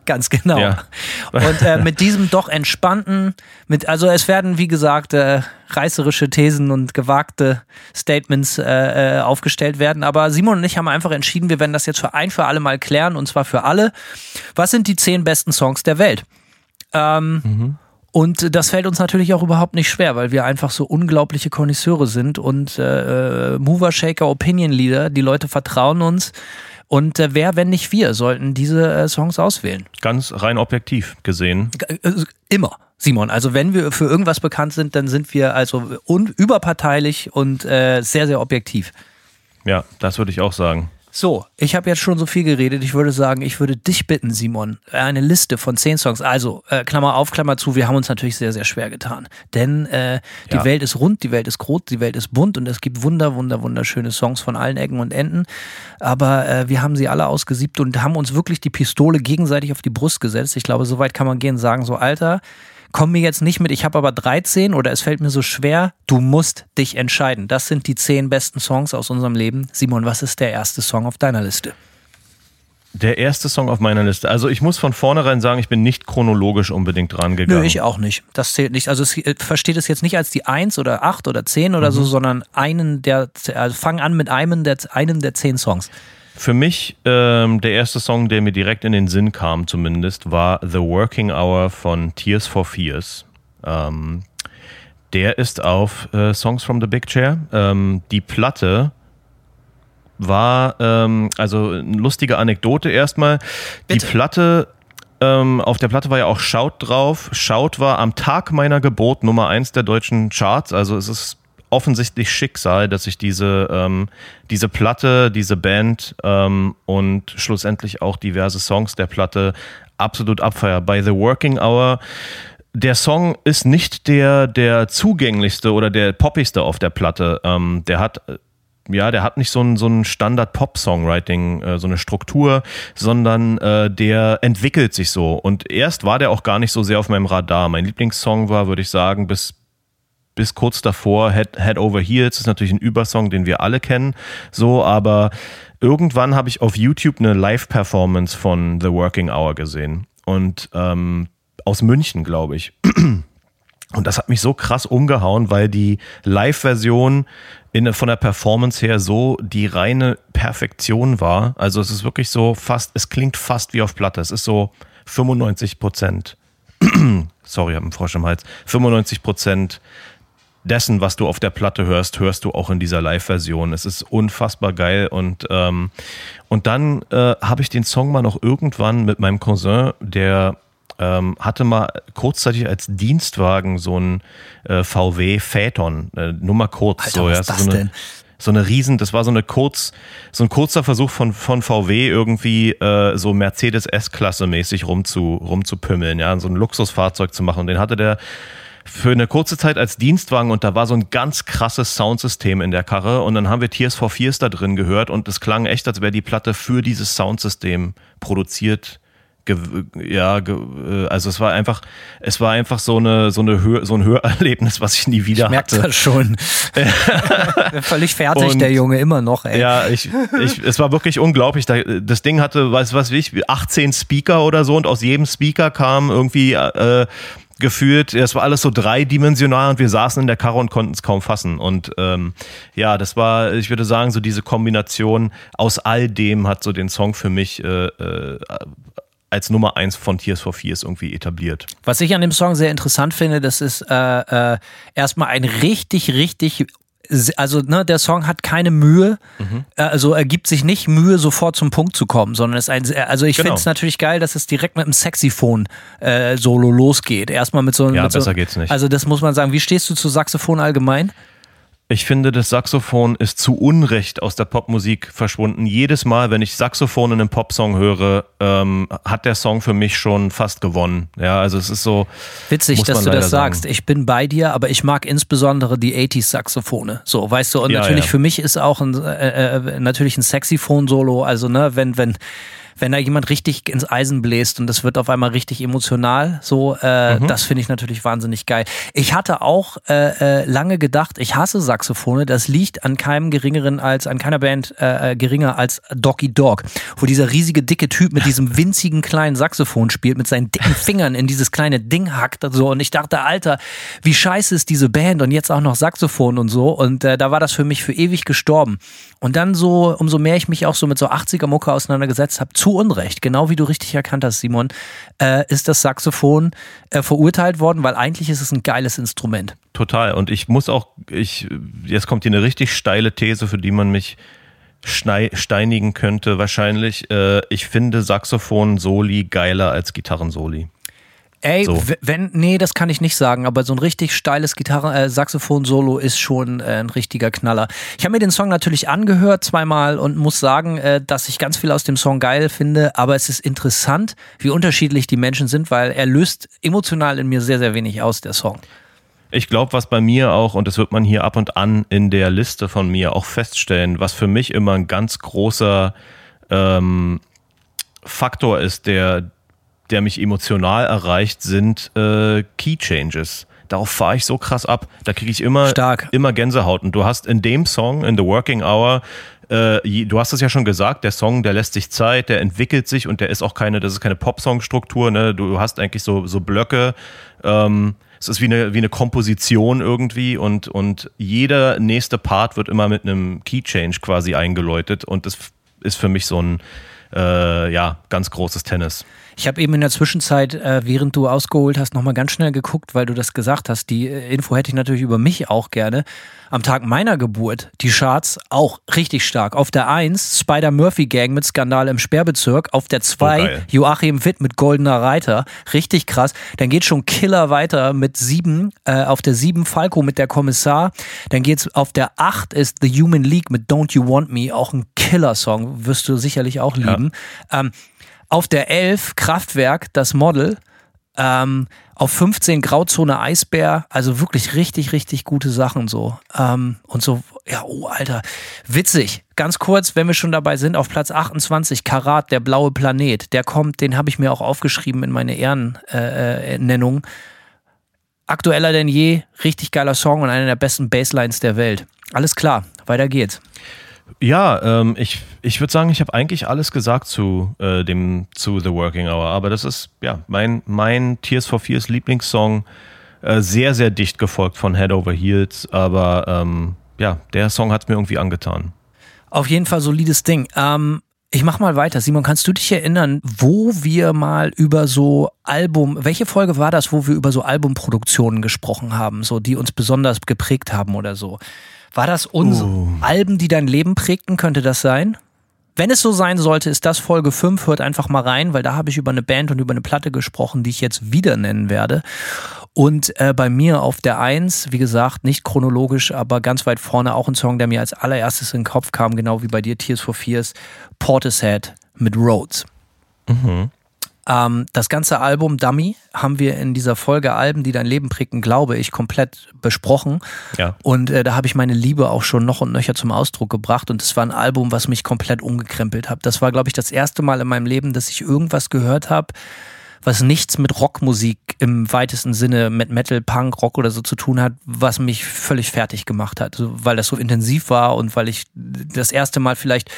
Speaker 3: Ganz genau.
Speaker 4: Ja.
Speaker 3: Und äh, mit diesem doch entspannten, mit, also es werden, wie gesagt, äh, reißerische Thesen und gewagte Statements äh, äh, aufgestellt werden. Aber Simon und ich haben einfach entschieden, wir werden das jetzt für ein für alle Mal klären, und zwar für alle. Was sind die zehn besten Songs der Welt? Ähm, Und das fällt uns natürlich auch überhaupt nicht schwer, weil wir einfach so unglaubliche Konnoisseure sind und äh, äh, Mover, Shaker, Opinion Leader. Die Leute vertrauen uns. Und äh, wer, wenn nicht wir, sollten diese äh, Songs auswählen?
Speaker 4: Ganz rein objektiv gesehen.
Speaker 3: Äh, Immer, Simon. Also wenn wir für irgendwas bekannt sind, dann sind wir also un überparteilich und äh, sehr, sehr objektiv.
Speaker 4: Ja, das würde ich auch sagen.
Speaker 3: So, ich habe jetzt schon so viel geredet. Ich würde sagen, ich würde dich bitten, Simon, eine Liste von zehn Songs. Also, äh, Klammer auf, Klammer zu, wir haben uns natürlich sehr, sehr schwer getan. Denn äh, die
Speaker 4: Ja.
Speaker 3: Welt ist rund, die Welt ist groß, die Welt ist bunt und es gibt wunder, wunder, wunderschöne Songs von allen Ecken und Enden. Aber äh, wir haben sie alle ausgesiebt und haben uns wirklich die Pistole gegenseitig auf die Brust gesetzt. Ich glaube, so weit kann man gehen und sagen, so, Alter, komm mir jetzt nicht mit, ich habe aber 13 oder es fällt mir so schwer, du musst dich entscheiden. Das sind die zehn besten Songs aus unserem Leben. Simon, was ist der erste Song auf deiner Liste?
Speaker 4: Der erste Song auf meiner Liste. Also ich muss von vornherein sagen, ich bin nicht chronologisch unbedingt
Speaker 3: Nö,
Speaker 4: rangegangen.
Speaker 3: ich auch nicht. Das zählt nicht. Also es äh, versteht es jetzt nicht als die 1 oder 8 oder 10 oder so, sondern einen der, also fang an mit einem der, einem der 10 Songs.
Speaker 4: Für mich ähm, der erste Song, der mir direkt in den Sinn kam, zumindest, war The Working Hour von Tears for Fears. Ähm, der ist auf äh, Songs from the Big Chair. Ähm, die Platte war, ähm, also eine lustige Anekdote erstmal. Die
Speaker 3: Bitte.
Speaker 4: Platte, ähm, auf der Platte war ja auch Shout drauf. Shout war am Tag meiner Geburt Nummer eins der deutschen Charts. Also es ist offensichtlich Schicksal, dass ich diese, ähm, diese Platte, diese Band ähm, und schlussendlich auch diverse Songs der Platte absolut abfeier. Bei The Working Hour der Song ist nicht der, der zugänglichste oder der poppigste auf der Platte. Ähm, der hat, äh, ja, der hat nicht so ein, so ein Standard-Pop-Songwriting, äh, so eine Struktur, sondern äh, der entwickelt sich so. Und erst war der auch gar nicht so sehr auf meinem Radar. Mein Lieblingssong war, würde ich sagen, bis, bis kurz davor Head, Head Over Heels. ist natürlich ein Übersong, den wir alle kennen. So, aber irgendwann habe ich auf YouTube eine Live-Performance von The Working Hour gesehen. Und ähm, aus München, glaube ich. Und das hat mich so krass umgehauen, weil die Live-Version von der Performance her so die reine Perfektion war. Also es ist wirklich so fast, es klingt fast wie auf Platte. Es ist so 95 Prozent. Sorry, ich habe einen Frosch im Hals. 95 Prozent dessen, was du auf der Platte hörst, hörst du auch in dieser Live-Version. Es ist unfassbar geil und ähm, und dann äh, habe ich den Song mal noch irgendwann mit meinem Cousin, der ähm, hatte mal kurzzeitig als Dienstwagen so ein äh, VW Phaeton, äh, nur mal kurz.
Speaker 3: Alter,
Speaker 4: so,
Speaker 3: was
Speaker 4: ja,
Speaker 3: ist das
Speaker 4: so eine,
Speaker 3: denn?
Speaker 4: so eine riesen, das war so eine kurz, so ein kurzer Versuch von, von VW irgendwie äh, so Mercedes S-Klasse mäßig rumzu, rumzupümmeln, ja, so ein Luxusfahrzeug zu machen. Und den hatte der für eine kurze Zeit als Dienstwagen und da war so ein ganz krasses Soundsystem in der Karre und dann haben wir Tears for Fears da drin gehört und es klang echt, als wäre die Platte für dieses Soundsystem produziert. Ja, äh, also es war einfach, es war einfach so eine, so eine Hör so ein Hörerlebnis, was ich nie wieder
Speaker 3: Merkt
Speaker 4: hatte.
Speaker 3: das schon. Völlig fertig,
Speaker 4: Und-
Speaker 3: der Junge, immer noch, ey.
Speaker 4: Ja, ich, ich, es war wirklich unglaublich. Da- Das Ding hatte, weiß was wie ich, 18 Speaker oder so und aus jedem Speaker kam irgendwie äh, gefühlt, es war alles so dreidimensional und wir saßen in der Karre und konnten es kaum fassen. Und ähm, ja, das war, ich würde sagen, so diese Kombination aus all dem hat so den Song für mich äh, äh, als Nummer eins von Tears for Fears irgendwie etabliert.
Speaker 3: Was ich an dem Song sehr interessant finde, das ist äh, äh, erstmal ein richtig, richtig also ne, der Song hat keine Mühe, mhm. also er gibt sich nicht Mühe, sofort zum Punkt zu kommen, sondern es ist ein, also ich genau. finde es natürlich geil, dass es direkt mit einem Saxophon-Solo äh, losgeht. Erstmal mit so
Speaker 4: Ja,
Speaker 3: mit
Speaker 4: besser
Speaker 3: so,
Speaker 4: geht's nicht.
Speaker 3: Also das muss man sagen. Wie stehst du zu Saxophon allgemein?
Speaker 4: Ich finde, das Saxophon ist zu Unrecht aus der Popmusik verschwunden. Jedes Mal, wenn ich Saxophon in einem Popsong höre, ähm, hat der Song für mich schon fast gewonnen. Ja, also es ist so.
Speaker 3: Witzig, dass du das sagst. Sagen. Ich bin bei dir, aber ich mag insbesondere die 80s Saxophone. So, weißt du, und ja, natürlich ja. für mich ist auch ein, äh, äh, natürlich ein Saxophon-Solo. Also, ne, wenn, wenn, wenn da jemand richtig ins Eisen bläst und das wird auf einmal richtig emotional, so, äh, mhm. das finde ich natürlich wahnsinnig geil. Ich hatte auch äh, äh, lange gedacht, ich hasse Saxophone, das liegt an keinem geringeren als, an keiner Band äh, äh geringer als Doggy Dog, wo dieser riesige dicke Typ mit diesem winzigen kleinen Saxophon spielt, mit seinen dicken Fingern in dieses kleine Ding hackt und so und ich dachte, Alter, wie scheiße ist diese Band und jetzt auch noch Saxophon und so und äh, da war das für mich für ewig gestorben. Und dann so, umso mehr ich mich auch so mit so 80er-Mucke auseinandergesetzt habe, zu Unrecht, genau wie du richtig erkannt hast, Simon, äh, ist das Saxophon äh, verurteilt worden, weil eigentlich ist es ein geiles Instrument.
Speaker 4: Total. Und ich muss auch, ich, jetzt kommt hier eine richtig steile These, für die man mich steinigen könnte, wahrscheinlich. Äh, ich finde Saxophon-Soli geiler als Gitarren-Soli.
Speaker 3: Ey, so. wenn, nee, das kann ich nicht sagen, aber so ein richtig steiles Gitarren, äh, Saxophon-Solo ist schon äh, ein richtiger Knaller. Ich habe mir den Song natürlich angehört zweimal und muss sagen, äh, dass ich ganz viel aus dem Song geil finde, aber es ist interessant, wie unterschiedlich die Menschen sind, weil er löst emotional in mir sehr, sehr wenig aus, der Song.
Speaker 4: Ich glaube, was bei mir auch, und das wird man hier ab und an in der Liste von mir auch feststellen, was für mich immer ein ganz großer ähm, Faktor ist, der, der mich emotional erreicht, sind äh, Key Changes. Darauf fahre ich so krass ab. Da kriege ich immer,
Speaker 3: Stark.
Speaker 4: immer Gänsehaut. Und du hast in dem Song, in The Working Hour, äh, du hast es ja schon gesagt, der Song, der lässt sich Zeit, der entwickelt sich und der ist auch keine, das ist keine Pop-Song-Struktur. Ne? Du hast eigentlich so, so Blöcke. Ähm, es ist wie eine, wie eine Komposition irgendwie und, und jeder nächste Part wird immer mit einem Key-Change quasi eingeläutet und das ist für mich so ein äh, ja, ganz großes Tennis.
Speaker 3: Ich habe eben in der Zwischenzeit, äh, während du ausgeholt hast, nochmal ganz schnell geguckt, weil du das gesagt hast. Die äh, Info hätte ich natürlich über mich auch gerne. Am Tag meiner Geburt, die Charts auch richtig stark. Auf der 1 Spider-Murphy-Gang mit Skandal im Sperrbezirk. Auf der 2 oh, Joachim Witt mit Goldener Reiter. Richtig krass. Dann geht schon Killer weiter mit 7. Äh, auf der 7 Falco mit der Kommissar. Dann geht's auf der 8 ist The Human League mit Don't You Want Me. Auch ein Killer-Song. Wirst du sicherlich auch lieben. Ja. Ähm, auf der 11 Kraftwerk, das Model. Ähm, auf 15 Grauzone Eisbär, also wirklich richtig, richtig gute Sachen so. Ähm, und so, ja, oh Alter, witzig. Ganz kurz, wenn wir schon dabei sind, auf Platz 28 Karat, der blaue Planet, der kommt, den habe ich mir auch aufgeschrieben in meine Ehrennennung. Äh, äh Aktueller denn je, richtig geiler Song und einer der besten Basslines der Welt. Alles klar, weiter geht's.
Speaker 4: Ja, ähm, ich, ich würde sagen, ich habe eigentlich alles gesagt zu äh, dem zu The Working Hour, aber das ist ja mein mein Tears for Fears Lieblingssong, äh, sehr sehr dicht gefolgt von Head Over Heels, aber ähm, ja, der Song hat mir irgendwie angetan.
Speaker 3: Auf jeden Fall solides Ding. Ähm, ich mach mal weiter. Simon, kannst du dich erinnern, wo wir mal über so Album, welche Folge war das, wo wir über so Albumproduktionen gesprochen haben, so die uns besonders geprägt haben oder so? War das unsere uh. Alben, die dein Leben prägten? Könnte das sein? Wenn es so sein sollte, ist das Folge 5. Hört einfach mal rein, weil da habe ich über eine Band und über eine Platte gesprochen, die ich jetzt wieder nennen werde. Und äh, bei mir auf der 1, wie gesagt, nicht chronologisch, aber ganz weit vorne auch ein Song, der mir als allererstes in den Kopf kam, genau wie bei dir, Tears for Fears, Portishead mit Rhodes. Mhm. Ähm, das ganze Album Dummy haben wir in dieser Folge Alben, die dein Leben prägen, glaube ich, komplett besprochen.
Speaker 4: Ja.
Speaker 3: Und äh, da habe ich meine Liebe auch schon noch und nöcher zum Ausdruck gebracht. Und es war ein Album, was mich komplett umgekrempelt hat. Das war, glaube ich, das erste Mal in meinem Leben, dass ich irgendwas gehört habe, was nichts mit Rockmusik im weitesten Sinne, mit Metal, Punk, Rock oder so zu tun hat, was mich völlig fertig gemacht hat. Also, weil das so intensiv war und weil ich das erste Mal vielleicht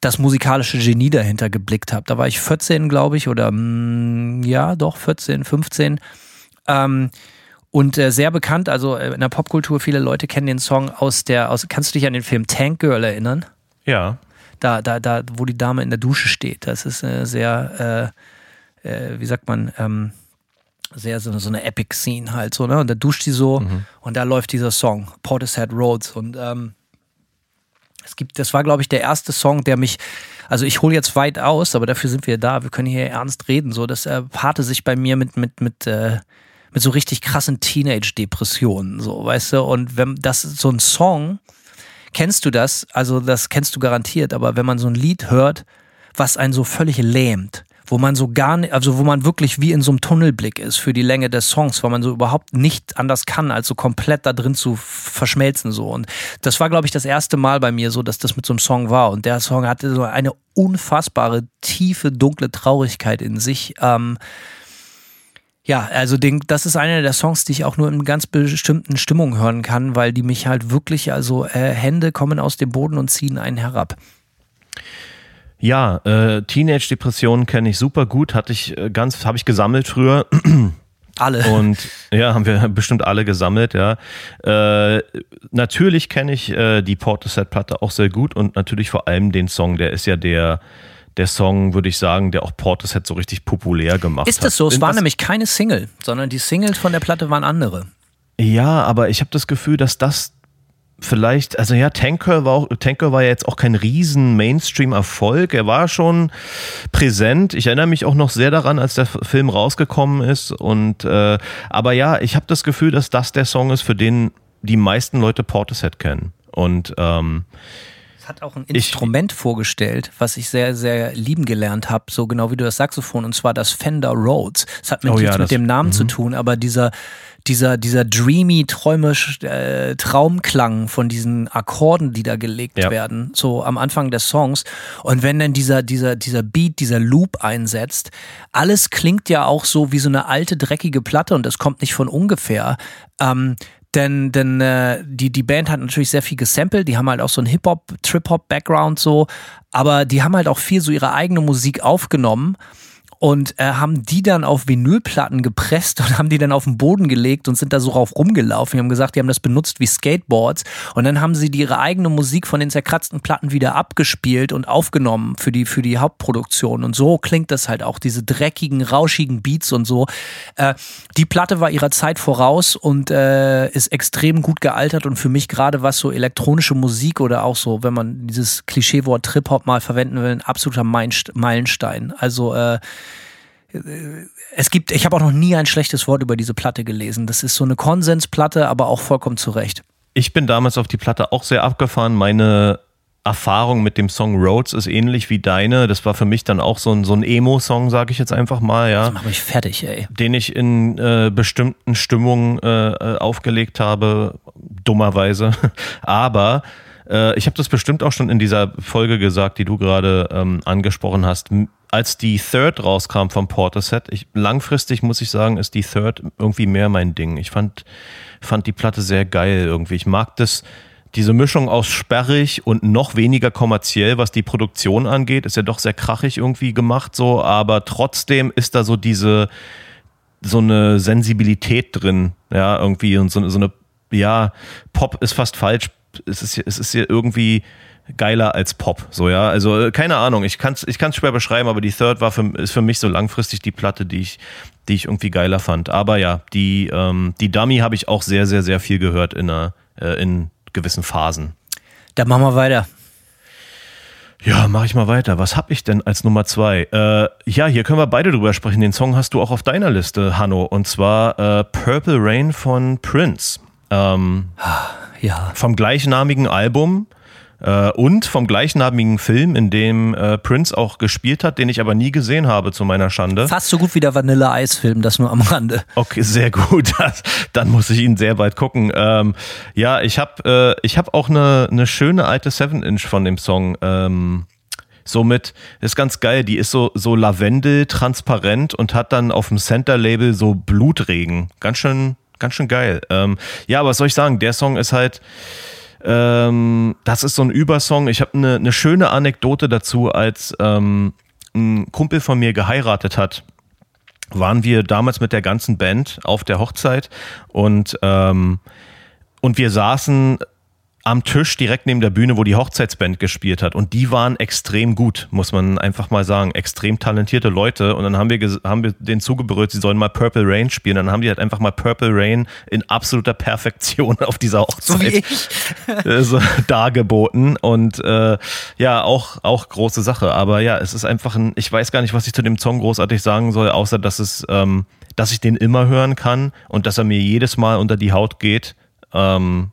Speaker 3: das musikalische Genie dahinter geblickt habe. Da war ich 14, glaube ich, oder mh, mm, ja, doch 14, 15. Ähm, und äh, sehr bekannt, also äh, in der Popkultur, viele Leute kennen den Song aus der, aus, kannst du dich an den Film Tank Girl erinnern?
Speaker 4: Ja.
Speaker 3: Da, da, da, wo die Dame in der Dusche steht. Das ist äh, sehr, äh, äh, wie sagt man, ähm, sehr so, so eine Epic Scene halt so, ne? Und da duscht sie so mhm. und da läuft dieser Song, Portishead Roads. Und ähm, es gibt, das war, glaube ich, der erste Song, der mich, also ich hole jetzt weit aus, aber dafür sind wir da, wir können hier ernst reden. So, das äh, paarte sich bei mir mit, mit, mit, äh, mit so richtig krassen Teenage-Depressionen, so, weißt du? Und wenn das so ein Song, kennst du das? Also, das kennst du garantiert, aber wenn man so ein Lied hört, was einen so völlig lähmt, wo man so gar nicht, also wo man wirklich wie in so einem Tunnelblick ist für die Länge des Songs, weil man so überhaupt nicht anders kann, als so komplett da drin zu verschmelzen so. Und das war, glaube ich, das erste Mal bei mir so, dass das mit so einem Song war. Und der Song hatte so eine unfassbare, tiefe, dunkle Traurigkeit in sich. Ähm, ja, also den, das ist einer der Songs, die ich auch nur in ganz bestimmten Stimmungen hören kann, weil die mich halt wirklich, also äh, Hände kommen aus dem Boden und ziehen einen herab.
Speaker 4: Ja, äh, Teenage-Depressionen kenne ich super gut, hatte ich äh, ganz, habe ich gesammelt früher.
Speaker 3: Alle.
Speaker 4: Und ja, haben wir bestimmt alle gesammelt, ja. Äh, natürlich kenne ich äh, die Portishead-Platte auch sehr gut und natürlich vor allem den Song, der ist ja der, der Song, würde ich sagen, der auch Portishead so richtig populär gemacht hat.
Speaker 3: Ist das so? Es war nämlich keine Single, sondern die Singles von der Platte waren andere.
Speaker 4: Ja, aber ich habe das Gefühl, dass das vielleicht, also ja, Tanker war, auch, Tanker war ja jetzt auch kein riesen Mainstream-Erfolg. Er war schon präsent. Ich erinnere mich auch noch sehr daran, als der Film rausgekommen ist. Und äh, aber ja, ich habe das Gefühl, dass das der Song ist, für den die meisten Leute Portishead kennen. Und ähm,
Speaker 3: hat auch ein Instrument ich, vorgestellt, was ich sehr, sehr lieben gelernt habe, so genau wie du das Saxophon, und zwar das Fender Rhodes. Es hat mit, oh ja, mit dem Namen zu mhm. tun, aber dieser, dieser, dieser dreamy, träumisch äh, Traumklang von diesen Akkorden, die da gelegt ja. werden, so am Anfang des Songs. Und wenn dann dieser, dieser, dieser Beat, dieser Loop einsetzt, alles klingt ja auch so wie so eine alte, dreckige Platte und das kommt nicht von ungefähr. Ähm, denn, denn äh, die, die Band hat natürlich sehr viel gesampelt, die haben halt auch so einen Hip-Hop, Trip-Hop-Background so, aber die haben halt auch viel so ihre eigene Musik aufgenommen und äh, haben die dann auf Vinylplatten gepresst und haben die dann auf den Boden gelegt und sind da so rauf rumgelaufen. Die haben gesagt, die haben das benutzt wie Skateboards und dann haben sie die, ihre eigene Musik von den zerkratzten Platten wieder abgespielt und aufgenommen für die, für die Hauptproduktion. Und so klingt das halt auch, diese dreckigen, rauschigen Beats und so. Äh, die Platte war ihrer Zeit voraus und äh, ist extrem gut gealtert und für mich gerade was so elektronische Musik oder auch so, wenn man dieses Klischeewort Trip-Hop mal verwenden will, ein absoluter Meilenstein. Also äh, es gibt, ich habe auch noch nie ein schlechtes Wort über diese Platte gelesen. Das ist so eine Konsensplatte, aber auch vollkommen zurecht.
Speaker 4: Ich bin damals auf die Platte auch sehr abgefahren. Meine Erfahrung mit dem Song Roads ist ähnlich wie deine. Das war für mich dann auch so ein, so ein Emo-Song, sage ich jetzt einfach mal, ja. Das
Speaker 3: macht mich fertig, ey.
Speaker 4: Den ich in äh, bestimmten Stimmungen äh, äh aufgelegt habe, dummerweise. Aber äh, ich habe das bestimmt auch schon in dieser Folge gesagt, die du gerade ähm, angesprochen hast. Als die Third rauskam vom Porterset, ich, langfristig muss ich sagen, ist die Third irgendwie mehr mein Ding. Ich fand, fand die Platte sehr geil irgendwie. Ich mag das, diese Mischung aus sperrig und noch weniger kommerziell, was die Produktion angeht, ist ja doch sehr krachig irgendwie gemacht so, aber trotzdem ist da so diese, so eine Sensibilität drin, ja, irgendwie und so, so eine, ja, Pop ist fast falsch, es ist, es ist hier irgendwie geiler als Pop. So, ja. Also, äh, keine Ahnung, ich kann es ich kann's schwer beschreiben, aber die Third war für, ist für mich so langfristig die Platte, die ich, die ich irgendwie geiler fand. Aber ja, die, ähm, die Dummy habe ich auch sehr, sehr, sehr viel gehört in, einer, äh, in gewissen Phasen.
Speaker 3: Dann machen wir weiter.
Speaker 4: Ja, mach ich mal weiter. Was hab ich denn als Nummer zwei? Äh, ja, hier können wir beide drüber sprechen. Den Song hast du auch auf deiner Liste, Hanno. Und zwar äh, Purple Rain von Prince. Ähm,
Speaker 3: ja.
Speaker 4: Vom gleichnamigen Album äh, und vom gleichnamigen Film, in dem äh, Prince auch gespielt hat, den ich aber nie gesehen habe, zu meiner Schande.
Speaker 3: Fast so gut wie der Vanilla-Eis-Film, das nur am Rande.
Speaker 4: Okay, sehr gut. Das, dann muss ich ihn sehr bald gucken. Ähm, ja, ich habe äh, hab auch eine, eine schöne alte 7-Inch von dem Song. Ähm, somit ist ganz geil. Die ist so, so Lavendel transparent und hat dann auf dem Center-Label so Blutregen. Ganz schön, ganz schön geil. Ähm, ja, was soll ich sagen? Der Song ist halt, ähm, das ist so ein Übersong. Ich habe eine ne schöne Anekdote dazu, als ähm, ein Kumpel von mir geheiratet hat. waren wir damals mit der ganzen Band auf der Hochzeit und, ähm, und wir saßen am Tisch direkt neben der Bühne, wo die Hochzeitsband gespielt hat. Und die waren extrem gut, muss man einfach mal sagen. Extrem talentierte Leute. Und dann haben wir, haben wir denen zugebrüllt, sie sollen mal Purple Rain spielen. Dann haben die halt einfach mal Purple Rain in absoluter Perfektion auf dieser Hochzeit so so dargeboten. Und äh, ja, auch, auch große Sache. Aber ja, es ist einfach ein, ich weiß gar nicht, was ich zu dem Song großartig sagen soll, außer dass es, ähm, dass ich den immer hören kann und dass er mir jedes Mal unter die Haut geht. Ähm,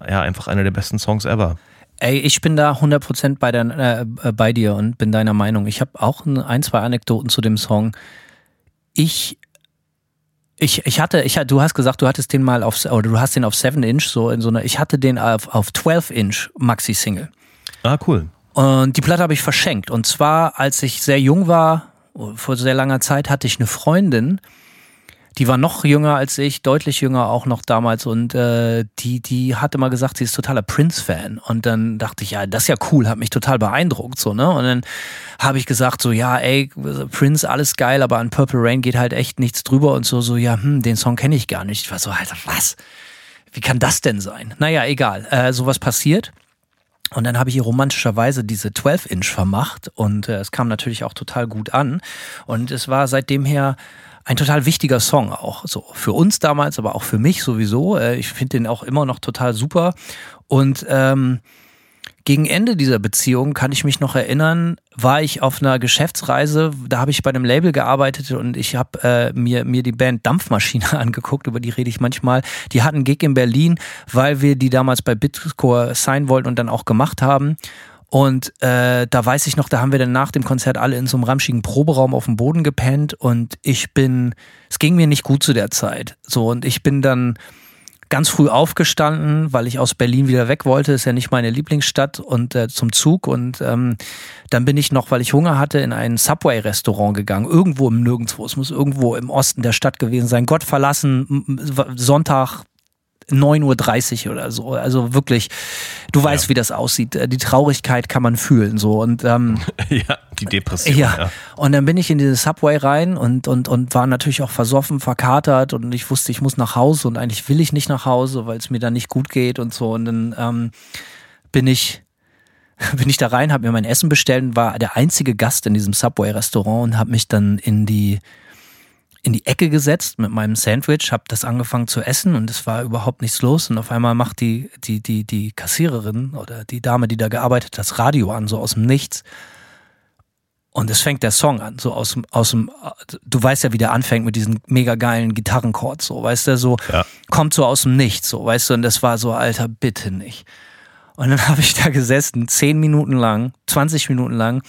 Speaker 4: ja, einfach einer der besten Songs ever.
Speaker 3: Ey, ich bin da 100% bei, der, äh, bei dir und bin deiner Meinung. Ich habe auch ein, zwei Anekdoten zu dem Song. Ich ich, ich hatte, ich, du hast gesagt, du hattest den mal auf, oder du hast den auf 7 Inch, so in so einer, ich hatte den auf, auf 12 Inch Maxi-Single.
Speaker 4: Ah, cool.
Speaker 3: Und die Platte habe ich verschenkt. Und zwar, als ich sehr jung war, vor sehr langer Zeit, hatte ich eine Freundin, die war noch jünger als ich, deutlich jünger auch noch damals und äh, die, die hat immer gesagt, sie ist totaler Prince-Fan und dann dachte ich, ja, das ist ja cool, hat mich total beeindruckt so, ne? Und dann habe ich gesagt so, ja, ey, Prince, alles geil, aber an Purple Rain geht halt echt nichts drüber und so, so, ja, hm, den Song kenne ich gar nicht. Ich war so, Alter, was? Wie kann das denn sein? Naja, egal, äh, sowas passiert. Und dann habe ich ihr romantischerweise diese 12-Inch vermacht und äh, es kam natürlich auch total gut an. Und es war seitdem her ein total wichtiger Song auch. So für uns damals, aber auch für mich sowieso. Äh, ich finde den auch immer noch total super. Und ähm, gegen Ende dieser Beziehung kann ich mich noch erinnern, war ich auf einer Geschäftsreise, da habe ich bei einem Label gearbeitet und ich habe äh, mir, mir die Band Dampfmaschine angeguckt, über die rede ich manchmal. Die hatten Gig in Berlin, weil wir die damals bei Bitcore sein wollten und dann auch gemacht haben. Und äh, da weiß ich noch, da haben wir dann nach dem Konzert alle in so einem ramschigen Proberaum auf dem Boden gepennt und ich bin, es ging mir nicht gut zu der Zeit. So, und ich bin dann ganz früh aufgestanden, weil ich aus Berlin wieder weg wollte. Ist ja nicht meine Lieblingsstadt und äh, zum Zug. Und ähm, dann bin ich noch, weil ich Hunger hatte, in ein Subway-Restaurant gegangen. Irgendwo im Nirgendwo. Es muss irgendwo im Osten der Stadt gewesen sein. Gott verlassen, Sonntag 9.30 Uhr oder so. Also wirklich, du ja. weißt, wie das aussieht. Äh, die Traurigkeit kann man fühlen. So. Und, ähm,
Speaker 4: ja, die Depression.
Speaker 3: Ja. ja. Und dann bin ich in dieses Subway rein und, und, und war natürlich auch versoffen, verkatert und ich wusste, ich muss nach Hause und eigentlich will ich nicht nach Hause, weil es mir da nicht gut geht und so. Und dann ähm, bin ich bin ich da rein, habe mir mein Essen bestellt und war der einzige Gast in diesem Subway-Restaurant und habe mich dann in die in die Ecke gesetzt mit meinem Sandwich, habe das angefangen zu essen und es war überhaupt nichts los. Und auf einmal macht die, die, die, die Kassiererin oder die Dame, die da gearbeitet hat, das Radio an, so aus dem Nichts. Und es fängt der Song an, so aus dem, aus dem, du weißt ja, wie der anfängt mit diesen mega geilen Gitarrenchords, so, weißt du, so, ja. kommt so aus dem Nichts, so, weißt du, und das war so, Alter, bitte nicht. Und dann habe ich da gesessen, zehn Minuten lang, 20 Minuten lang,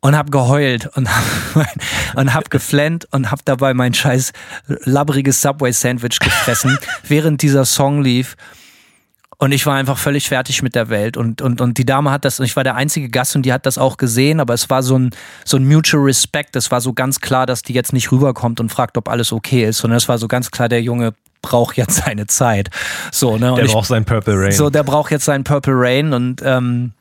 Speaker 3: und hab geheult und hab, und hab geflennt und hab dabei mein scheiß labbriges Subway-Sandwich gefressen, während dieser Song lief. Und ich war einfach völlig fertig mit der Welt. Und, und, und die Dame hat das, und ich war der einzige Gast und die hat das auch gesehen, aber es war so ein, so ein Mutual Respect. Es war so ganz klar, dass die jetzt nicht rüberkommt und fragt, ob alles okay ist, sondern es war so ganz klar, der Junge braucht jetzt seine Zeit. So, ne? Und
Speaker 4: der braucht seinen Purple Rain.
Speaker 3: So, der braucht jetzt seinen Purple Rain und ähm,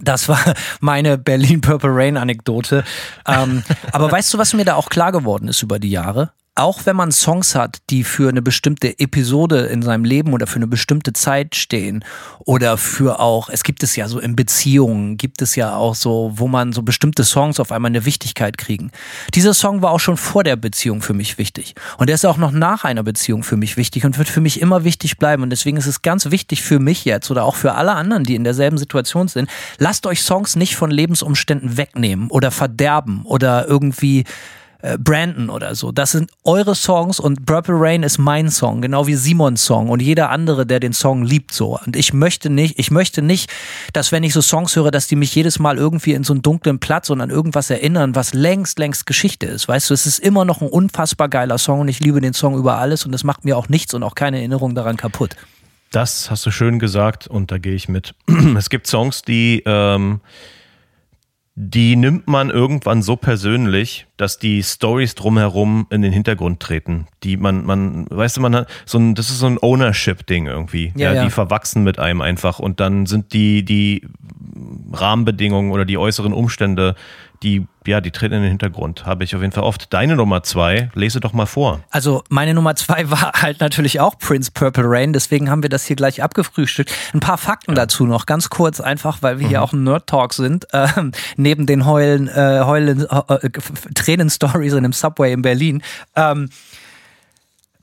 Speaker 3: das war meine Berlin Purple Rain Anekdote. Ähm, aber weißt du, was mir da auch klar geworden ist über die Jahre? Auch wenn man Songs hat, die für eine bestimmte Episode in seinem Leben oder für eine bestimmte Zeit stehen oder für auch, es gibt es ja so in Beziehungen, gibt es ja auch so, wo man so bestimmte Songs auf einmal eine Wichtigkeit kriegen. Dieser Song war auch schon vor der Beziehung für mich wichtig und er ist auch noch nach einer Beziehung für mich wichtig und wird für mich immer wichtig bleiben und deswegen ist es ganz wichtig für mich jetzt oder auch für alle anderen, die in derselben Situation sind, lasst euch Songs nicht von Lebensumständen wegnehmen oder verderben oder irgendwie äh, Brandon oder so. Das sind eure Songs und Purple Rain ist mein Song, genau wie Simons Song und jeder andere, der den Song liebt so. Und ich möchte nicht, ich möchte nicht, dass wenn ich so Songs höre, dass die mich jedes Mal irgendwie in so einen dunklen Platz und an irgendwas erinnern, was längst, längst Geschichte ist. Weißt du, es ist immer noch ein unfassbar geiler Song und ich liebe den Song über alles und es macht mir auch nichts und auch keine Erinnerung daran kaputt.
Speaker 4: Das hast du schön gesagt und da gehe ich mit. Es gibt Songs, die ähm, die nimmt man irgendwann so persönlich, dass die Stories drumherum in den Hintergrund treten. Die man, man, weißt du, man hat so ein, das ist so ein Ownership-Ding irgendwie. Ja, ja, ja, Die verwachsen mit einem einfach und dann sind die, die Rahmenbedingungen oder die äußeren Umstände die, ja, die treten in den Hintergrund. Habe ich auf jeden Fall oft. Deine Nummer zwei, lese doch mal vor.
Speaker 3: Also meine Nummer zwei war halt natürlich auch Prince Purple Rain, deswegen haben wir das hier gleich abgefrühstückt. Ein paar Fakten dazu noch, ganz kurz einfach, weil wir hier auch ein Nerd-Talk sind. Ähm, neben den Heulen, äh, Heulen, äh, äh, Tränen-Stories in einem Subway in Berlin. Ähm,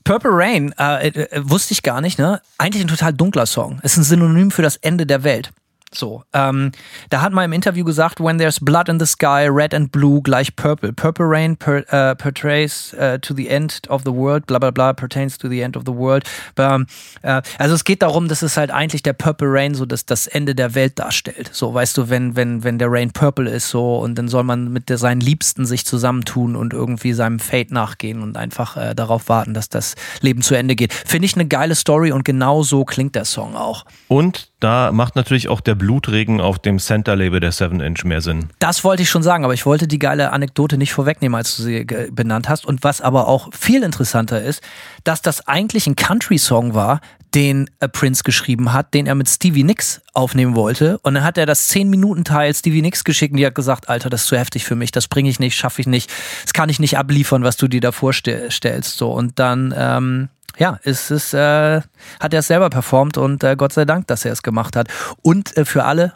Speaker 3: Purple Rain, äh, äh, wusste ich gar nicht, ne? Eigentlich ein total dunkler Song. Ist ein Synonym für das Ende der Welt. So, ähm, da hat man im Interview gesagt, when there's blood in the sky, red and blue gleich purple. Purple rain per, uh, portrays uh, to the end of the world, bla bla bla, pertains to the end of the world. Um, uh, also es geht darum, dass es halt eigentlich der Purple Rain so dass das Ende der Welt darstellt. So, weißt du, wenn, wenn, wenn der Rain purple ist so und dann soll man mit der, seinen Liebsten sich zusammentun und irgendwie seinem Fate nachgehen und einfach äh, darauf warten, dass das Leben zu Ende geht. Finde ich eine geile Story und genau so klingt der Song auch.
Speaker 4: Und da macht natürlich auch der Blutregen auf dem Center-Label der 7 Inch mehr Sinn.
Speaker 3: Das wollte ich schon sagen, aber ich wollte die geile Anekdote nicht vorwegnehmen, als du sie benannt hast. Und was aber auch viel interessanter ist, dass das eigentlich ein Country-Song war, den äh, Prince geschrieben hat, den er mit Stevie Nicks aufnehmen wollte. Und dann hat er das 10-Minuten-Teil Stevie Nicks geschickt und die hat gesagt, Alter, das ist zu heftig für mich, das bringe ich nicht, schaffe ich nicht, das kann ich nicht abliefern, was du dir da vorstellst. So. Und dann ähm, ja, es ist, äh, hat er es selber performt und äh, Gott sei Dank, dass er es gemacht hat. Und äh, für alle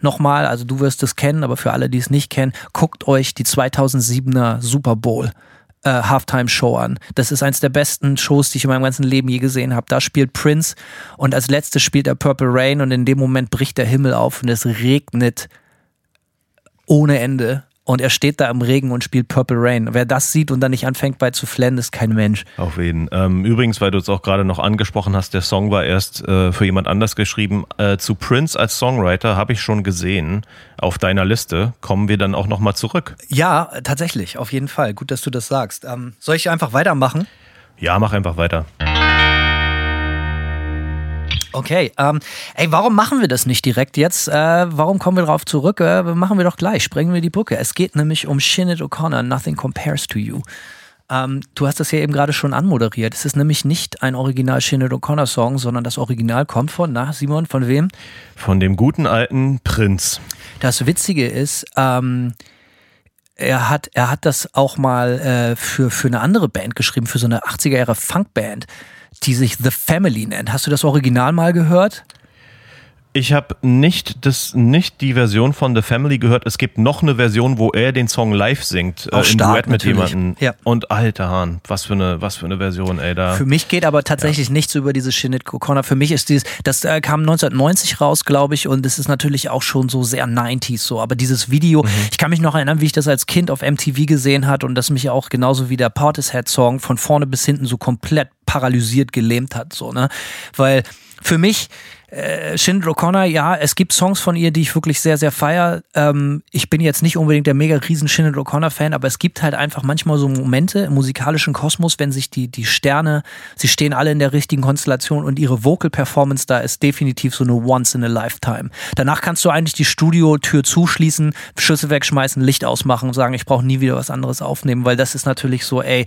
Speaker 3: nochmal, also du wirst es kennen, aber für alle, die es nicht kennen, guckt euch die 2007er Super Bowl äh, Halftime Show an. Das ist eins der besten Shows, die ich in meinem ganzen Leben je gesehen habe. Da spielt Prince und als letztes spielt er Purple Rain und in dem Moment bricht der Himmel auf und es regnet ohne Ende und er steht da im Regen und spielt Purple Rain. Wer das sieht und dann nicht anfängt bei zu flennen, ist kein Mensch.
Speaker 4: Auf jeden. Ähm, übrigens, weil du es auch gerade noch angesprochen hast, der Song war erst äh, für jemand anders geschrieben. Äh, zu Prince als Songwriter habe ich schon gesehen. Auf deiner Liste kommen wir dann auch nochmal zurück.
Speaker 3: Ja, tatsächlich, auf jeden Fall. Gut, dass du das sagst. Ähm, soll ich einfach weitermachen?
Speaker 4: Ja, mach einfach weiter.
Speaker 3: Okay, ähm, ey, warum machen wir das nicht direkt jetzt? Äh, warum kommen wir darauf zurück? Äh, machen wir doch gleich, sprengen wir die Brücke. Es geht nämlich um Shinnet O'Connor, Nothing Compares to You. Ähm, du hast das ja eben gerade schon anmoderiert. Es ist nämlich nicht ein Original Shinnet O'Connor Song, sondern das Original kommt von, na Simon, von wem?
Speaker 4: Von dem guten alten Prinz.
Speaker 3: Das Witzige ist, ähm, er hat, er hat das auch mal äh, für, für eine andere Band geschrieben, für so eine 80er Jahre Funkband die sich The Family nennt. Hast du das Original mal gehört?
Speaker 4: Ich habe nicht das nicht die Version von The Family gehört. Es gibt noch eine Version, wo er den Song live singt
Speaker 3: äh, im Duett
Speaker 4: mit jemandem. Ja. Und alter Hahn, was für eine was für eine Version, ey da.
Speaker 3: Für mich geht aber tatsächlich ja. nichts über diese Shinit O'Connor. Für mich ist dieses das äh, kam 1990 raus, glaube ich, und es ist natürlich auch schon so sehr 90s so, aber dieses Video, mhm. ich kann mich noch erinnern, wie ich das als Kind auf MTV gesehen hat und das mich auch genauso wie der Portishead Song von vorne bis hinten so komplett paralysiert gelähmt hat so, ne? Weil für mich äh, Shined O'Connor, ja, es gibt Songs von ihr, die ich wirklich sehr, sehr feier. Ähm, ich bin jetzt nicht unbedingt der mega riesen Shined O'Connor-Fan, aber es gibt halt einfach manchmal so Momente im musikalischen Kosmos, wenn sich die, die Sterne, sie stehen alle in der richtigen Konstellation und ihre Vocal-Performance da ist definitiv so eine Once in a Lifetime. Danach kannst du eigentlich die Studiotür zuschließen, Schüsse wegschmeißen, Licht ausmachen und sagen, ich brauche nie wieder was anderes aufnehmen, weil das ist natürlich so, ey,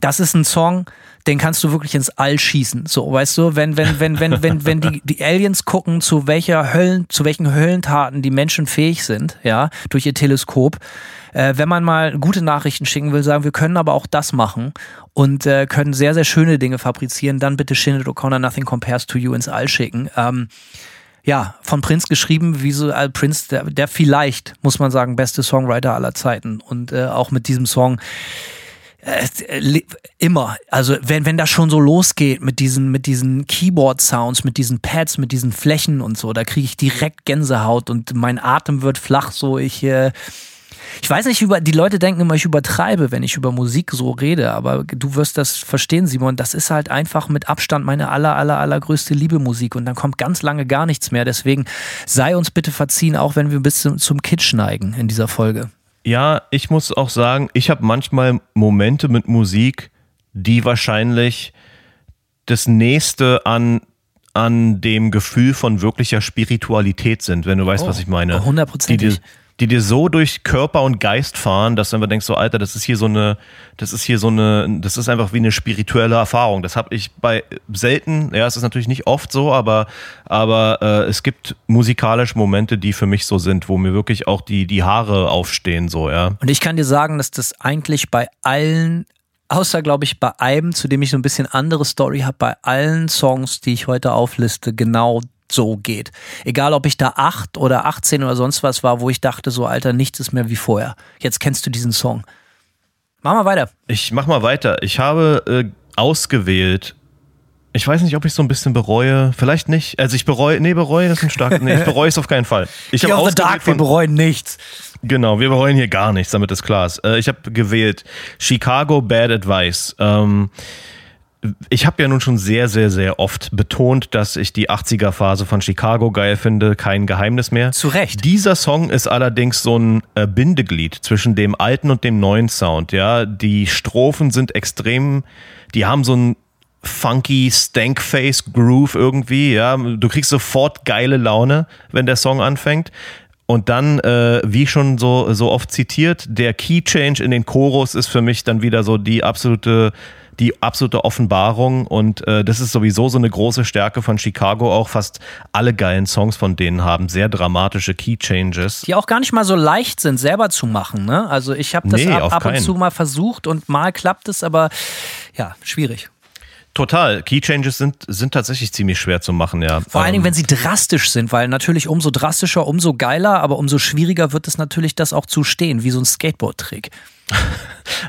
Speaker 3: das ist ein Song, den kannst du wirklich ins All schießen. So, weißt du, wenn, wenn, wenn, wenn, wenn, wenn die, die Aliens gucken, zu welcher Höllen, zu welchen Höllentaten die Menschen fähig sind, ja, durch ihr Teleskop, äh, wenn man mal gute Nachrichten schicken will, sagen, wir können aber auch das machen und äh, können sehr, sehr schöne Dinge fabrizieren, dann bitte Shinnet O'Connor Nothing Compares to You ins All schicken. Ähm, ja, von Prince geschrieben, wie so äh, Prince, der, der vielleicht, muss man sagen, beste Songwriter aller Zeiten. Und äh, auch mit diesem Song immer. Also wenn, wenn das schon so losgeht mit diesen, mit diesen Keyboard-Sounds, mit diesen Pads, mit diesen Flächen und so, da kriege ich direkt Gänsehaut und mein Atem wird flach. So ich, äh, ich weiß nicht, über die Leute denken immer, ich übertreibe, wenn ich über Musik so rede, aber du wirst das verstehen, Simon. Das ist halt einfach mit Abstand meine aller, aller, allergrößte Liebe Musik und dann kommt ganz lange gar nichts mehr. Deswegen sei uns bitte verziehen, auch wenn wir bis zum Kitsch neigen in dieser Folge.
Speaker 4: Ja, ich muss auch sagen, ich habe manchmal Momente mit Musik, die wahrscheinlich das nächste an, an dem Gefühl von wirklicher Spiritualität sind, wenn du weißt, oh, was ich meine.
Speaker 3: Hundertprozentig.
Speaker 4: Die, die dir so durch Körper und Geist fahren, dass du einfach denkst, so Alter, das ist hier so eine, das ist hier so eine, das ist einfach wie eine spirituelle Erfahrung. Das habe ich bei selten, ja, es ist natürlich nicht oft so, aber, aber äh, es gibt musikalische Momente, die für mich so sind, wo mir wirklich auch die, die Haare aufstehen, so, ja.
Speaker 3: Und ich kann dir sagen, dass das eigentlich bei allen außer glaube ich bei einem, zu dem ich so ein bisschen andere Story habe, bei allen Songs, die ich heute aufliste, genau so geht. Egal, ob ich da acht oder 18 oder sonst was war, wo ich dachte, so Alter, nichts ist mehr wie vorher. Jetzt kennst du diesen Song. Mach mal weiter.
Speaker 4: Ich mach mal weiter. Ich habe äh, ausgewählt. Ich weiß nicht, ob ich so ein bisschen bereue. Vielleicht nicht. Also ich bereue, nee, bereue ist ein stark. Nee, ich bereue es auf keinen Fall. Ich habe
Speaker 3: the Dark, wir bereuen nichts.
Speaker 4: Genau, wir bereuen hier gar nichts, damit es klar ist. Äh, ich habe gewählt Chicago Bad Advice. Ähm, ich habe ja nun schon sehr, sehr, sehr oft betont, dass ich die 80er-Phase von Chicago geil finde. Kein Geheimnis mehr.
Speaker 3: Zu Recht.
Speaker 4: Dieser Song ist allerdings so ein äh, Bindeglied zwischen dem alten und dem neuen Sound. Ja, die Strophen sind extrem, die haben so ein funky Stankface Groove irgendwie. Ja, du kriegst sofort geile Laune, wenn der Song anfängt. Und dann, äh, wie schon so, so oft zitiert, der Key Change in den Chorus ist für mich dann wieder so die absolute die absolute Offenbarung und äh, das ist sowieso so eine große Stärke von Chicago. Auch fast alle geilen Songs von denen haben sehr dramatische Key Changes.
Speaker 3: Die auch gar nicht mal so leicht sind, selber zu machen. Ne? Also ich habe das
Speaker 4: Nee,
Speaker 3: ab, ab und zu mal versucht und mal klappt es, aber ja, schwierig.
Speaker 4: Total. Key Changes sind, sind tatsächlich ziemlich schwer zu machen, ja.
Speaker 3: Vor allen Dingen,
Speaker 4: Ähm,
Speaker 3: wenn sie drastisch sind, weil natürlich umso drastischer, umso geiler, aber umso schwieriger wird es natürlich, das auch zu stehen, wie so ein Skateboard-Trick.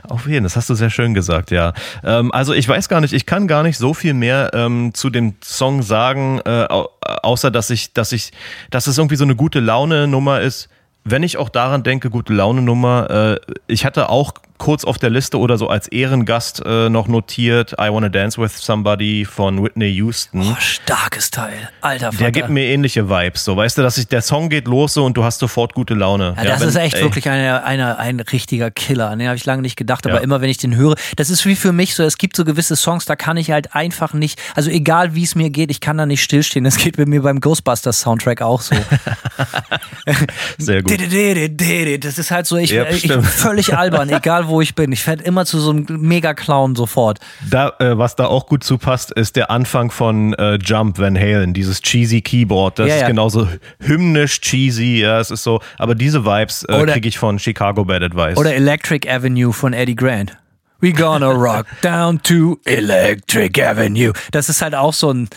Speaker 4: Auf jeden, das hast du sehr schön gesagt, ja. Ähm, also ich weiß gar nicht, ich kann gar nicht so viel mehr ähm, zu dem Song sagen, äh, au außer dass ich, dass ich, dass es irgendwie so eine gute Laune-Nummer ist. Wenn ich auch daran denke, gute Laune-Nummer, äh, ich hatte auch kurz auf der Liste oder so als Ehrengast äh, noch notiert I Wanna Dance with Somebody von Whitney Houston.
Speaker 3: Oh, starkes Teil. Alter Vater.
Speaker 4: Der gibt mir ähnliche Vibes, so weißt du, dass ich der Song geht los so und du hast sofort gute Laune.
Speaker 3: Ja, das
Speaker 4: wenn-
Speaker 3: ist echt
Speaker 4: ey,
Speaker 3: wirklich eine, eine, ein richtiger Killer. An den habe ich lange nicht gedacht, aber
Speaker 4: Ja.
Speaker 3: immer wenn ich den höre, das ist wie für mich so, es gibt so gewisse Songs, da kann ich halt einfach nicht, also egal wie es mir geht, ich kann da nicht stillstehen. Das geht mit mir beim Ghostbusters Soundtrack auch so.
Speaker 4: Sehr gut.
Speaker 3: Das ist halt so, ich,
Speaker 4: Ja,
Speaker 3: ich völlig albern, egal wo ich bin. Ich werde immer zu so einem Mega-Clown sofort.
Speaker 4: Da, äh, was da auch gut zupasst, ist der Anfang von äh, Jump Van Halen, dieses cheesy Keyboard. Das
Speaker 3: Ja,
Speaker 4: ist
Speaker 3: ja.
Speaker 4: genauso hymnisch cheesy, ja, es ist so. Aber diese Vibes äh, kriege ich von Chicago Bad Advice.
Speaker 3: Oder Electric Avenue von Eddie Grant. We gonna rock down to Electric Avenue. Das ist halt auch so ein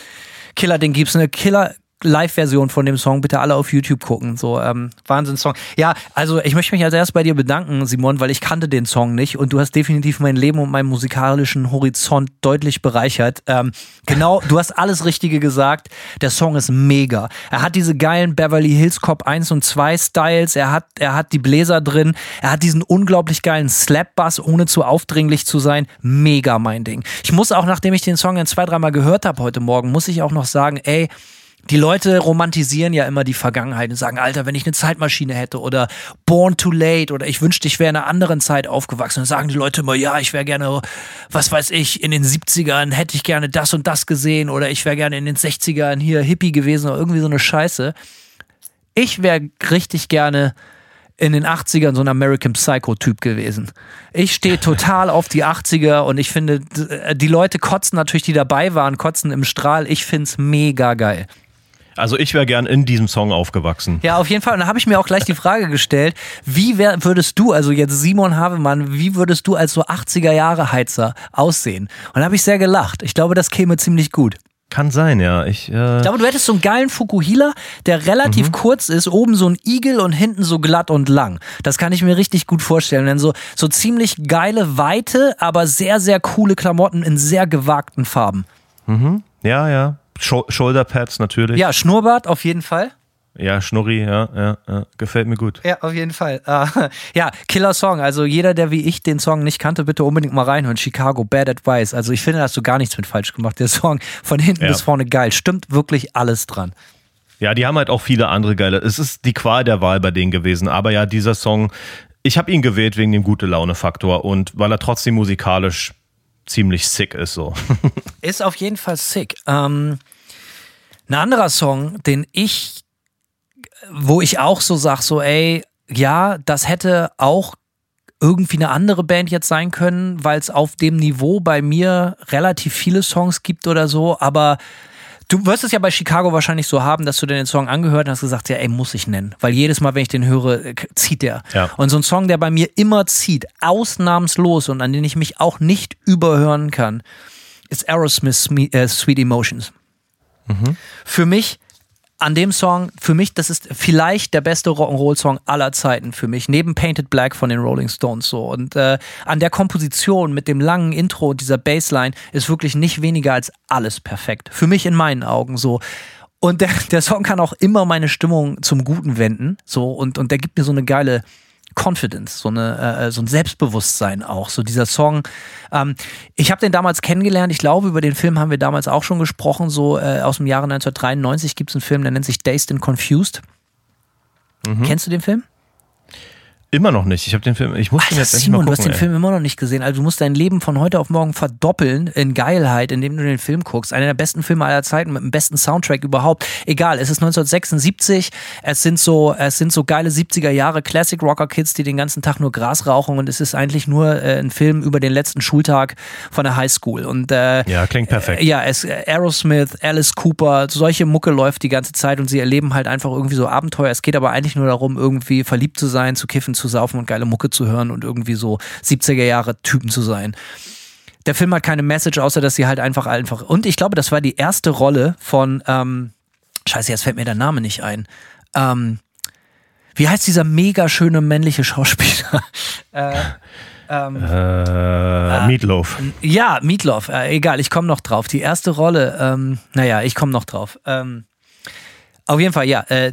Speaker 3: Killer, den gibt's eine Killer Live-Version von dem Song, bitte alle auf YouTube gucken. So, ähm, Wahnsinns-Song. Ja, also ich möchte mich als erstes bei dir bedanken, Simon, weil ich kannte den Song nicht und du hast definitiv mein Leben und meinen musikalischen Horizont deutlich bereichert. Ähm, genau, du hast alles Richtige gesagt. Der Song ist mega. Er hat diese geilen Beverly Hills Cop 1 und 2 Styles, er hat, er hat die Bläser drin, er hat diesen unglaublich geilen Slap-Bass, ohne zu aufdringlich zu sein. Mega mein Ding. Ich muss auch, nachdem ich den Song dann zwei, dreimal gehört habe heute Morgen, muss ich auch noch sagen, ey, die Leute romantisieren ja immer die Vergangenheit und sagen, Alter, wenn ich eine Zeitmaschine hätte oder Born Too Late oder ich wünschte, ich wäre in einer anderen Zeit aufgewachsen. Dann sagen die Leute immer, ja, ich wäre gerne, was weiß ich, in den 70ern hätte ich gerne das und das gesehen oder ich wäre gerne in den 60ern hier Hippie gewesen oder irgendwie so eine Scheiße. Ich wäre richtig gerne in den 80ern so ein American Psycho-Typ gewesen. Ich stehe total auf die 80er und ich finde, d- die Leute kotzen natürlich, die dabei waren, kotzen im Strahl. Ich find's mega geil.
Speaker 4: Also ich wäre gern in diesem Song aufgewachsen.
Speaker 3: Ja, auf jeden Fall. Und da habe ich mir auch gleich die Frage gestellt, wie wär, würdest du, also jetzt Simon Havemann, wie würdest du als so 80er Jahre Heizer aussehen? Und da habe ich sehr gelacht. Ich glaube, das käme ziemlich gut.
Speaker 4: Kann sein, ja. Ich, äh,
Speaker 3: Ich glaube, du hättest so einen geilen Fukuhila, der relativ kurz ist, oben so ein Igel und hinten so glatt und lang. Das kann ich mir richtig gut vorstellen. Denn so, so ziemlich geile, weite, aber sehr, sehr coole Klamotten in sehr gewagten Farben.
Speaker 4: ja, ja. Shoulderpads natürlich.
Speaker 3: Ja, Schnurrbart auf jeden Fall.
Speaker 4: Ja, Schnurri, ja, ja, ja. Gefällt mir gut.
Speaker 3: Ja, auf jeden Fall. Äh, ja, Killer Song. Also jeder, der wie ich den Song nicht kannte, bitte unbedingt mal reinhören. Chicago, Bad Advice. Also ich finde, da hast du gar nichts mit falsch gemacht. Der Song von hinten
Speaker 4: Ja.
Speaker 3: bis vorne geil. Stimmt wirklich alles dran.
Speaker 4: Ja, die haben halt auch viele andere geile. Es ist die Qual der Wahl bei denen gewesen. Aber ja, dieser Song, ich habe ihn gewählt wegen dem gute Laune-Faktor und weil er trotzdem musikalisch ziemlich sick ist so.
Speaker 3: Ist auf jeden Fall sick. Ähm, ein anderer Song, den ich, wo ich auch so sag, so ey, ja, das hätte auch irgendwie eine andere Band jetzt sein können, weil es auf dem Niveau bei mir relativ viele Songs gibt oder so, aber Du wirst es ja bei Chicago wahrscheinlich so haben, dass du dir den Song angehört und hast gesagt, ja, ey, muss ich nennen. Weil jedes Mal, wenn ich den höre, zieht der.
Speaker 4: Ja.
Speaker 3: Und so ein Song, der bei mir immer zieht, ausnahmslos und an den ich mich auch nicht überhören kann, ist Aerosmith äh, Sweet Emotions. Für mich an dem Song, für mich, das ist vielleicht der beste Rock'n'Roll-Song aller Zeiten für mich, neben Painted Black von den Rolling Stones so. Und äh, an der Komposition mit dem langen Intro und dieser Bassline ist wirklich nicht weniger als alles perfekt. Für mich in meinen Augen so. Und der, der Song kann auch immer meine Stimmung zum Guten wenden. So, und, und der gibt mir so eine geile Confidence, so, eine, äh, so ein Selbstbewusstsein auch. So dieser Song. Ähm, ich habe den damals kennengelernt. Ich glaube, über den Film haben wir damals auch schon gesprochen. So äh, aus dem Jahre 1993 gibt es einen Film, der nennt sich Dazed and Confused. Kennst du den Film?
Speaker 4: Immer noch nicht. Ich habe den Film, ich muss den
Speaker 3: Alter,
Speaker 4: jetzt echt
Speaker 3: Simon,
Speaker 4: mal
Speaker 3: du hast
Speaker 4: gucken.
Speaker 3: den
Speaker 4: ey.
Speaker 3: Film immer noch nicht gesehen. Also du musst dein Leben von heute auf morgen verdoppeln in Geilheit, indem du den Film guckst. Einer der besten Filme aller Zeiten mit dem besten Soundtrack überhaupt. Egal, es ist 1976. Es sind so, es sind so geile 70er Jahre Classic Rocker Kids, die den ganzen Tag nur Gras rauchen und es ist eigentlich nur äh, ein Film über den letzten Schultag von der Highschool. Und äh,
Speaker 4: Ja, klingt perfekt.
Speaker 3: ja, es, Aerosmith, Alice Cooper, solche Mucke läuft die ganze Zeit und sie erleben halt einfach irgendwie so Abenteuer. Es geht aber eigentlich nur darum, irgendwie verliebt zu sein, zu kiffen, zu saufen und geile Mucke zu hören und irgendwie so 70er Jahre Typen zu sein. Der Film hat keine Message, außer dass sie halt einfach einfach. Und ich glaube, das war die erste Rolle von, ähm, scheiße, jetzt fällt mir der Name nicht ein. Ähm, wie heißt dieser mega schöne männliche Schauspieler? äh, ähm,
Speaker 4: Äh, Meatloaf.
Speaker 3: ja, Meatloaf, äh, egal, ich komme noch drauf. Die erste Rolle, ähm, naja, ich komme noch drauf. Ähm, auf jeden Fall, ja, äh,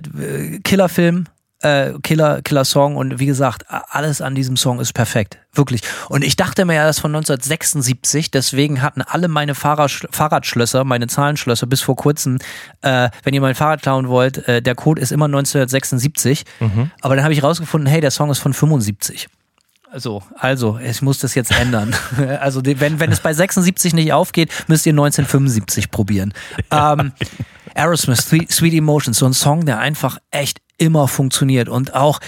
Speaker 3: Killerfilm, äh, Killer, Killer-Song und wie gesagt, alles an diesem Song ist perfekt. Wirklich. Und ich dachte mir ja, das ist von 1976, deswegen hatten alle meine Fahrrad Fahrradschlösser, meine Zahlenschlösser bis vor kurzem, äh, wenn ihr mein Fahrrad klauen wollt, äh, der Code ist immer 1976. Aber dann habe ich rausgefunden, hey, der Song ist von 75. Also, also, ich muss das jetzt ändern. Also, wenn, wenn es bei 76 nicht aufgeht, müsst ihr 1975 probieren. Ähm, Aerosmith, Sweet, Sweet Emotions, so ein Song, der einfach echt immer funktioniert. Und auch,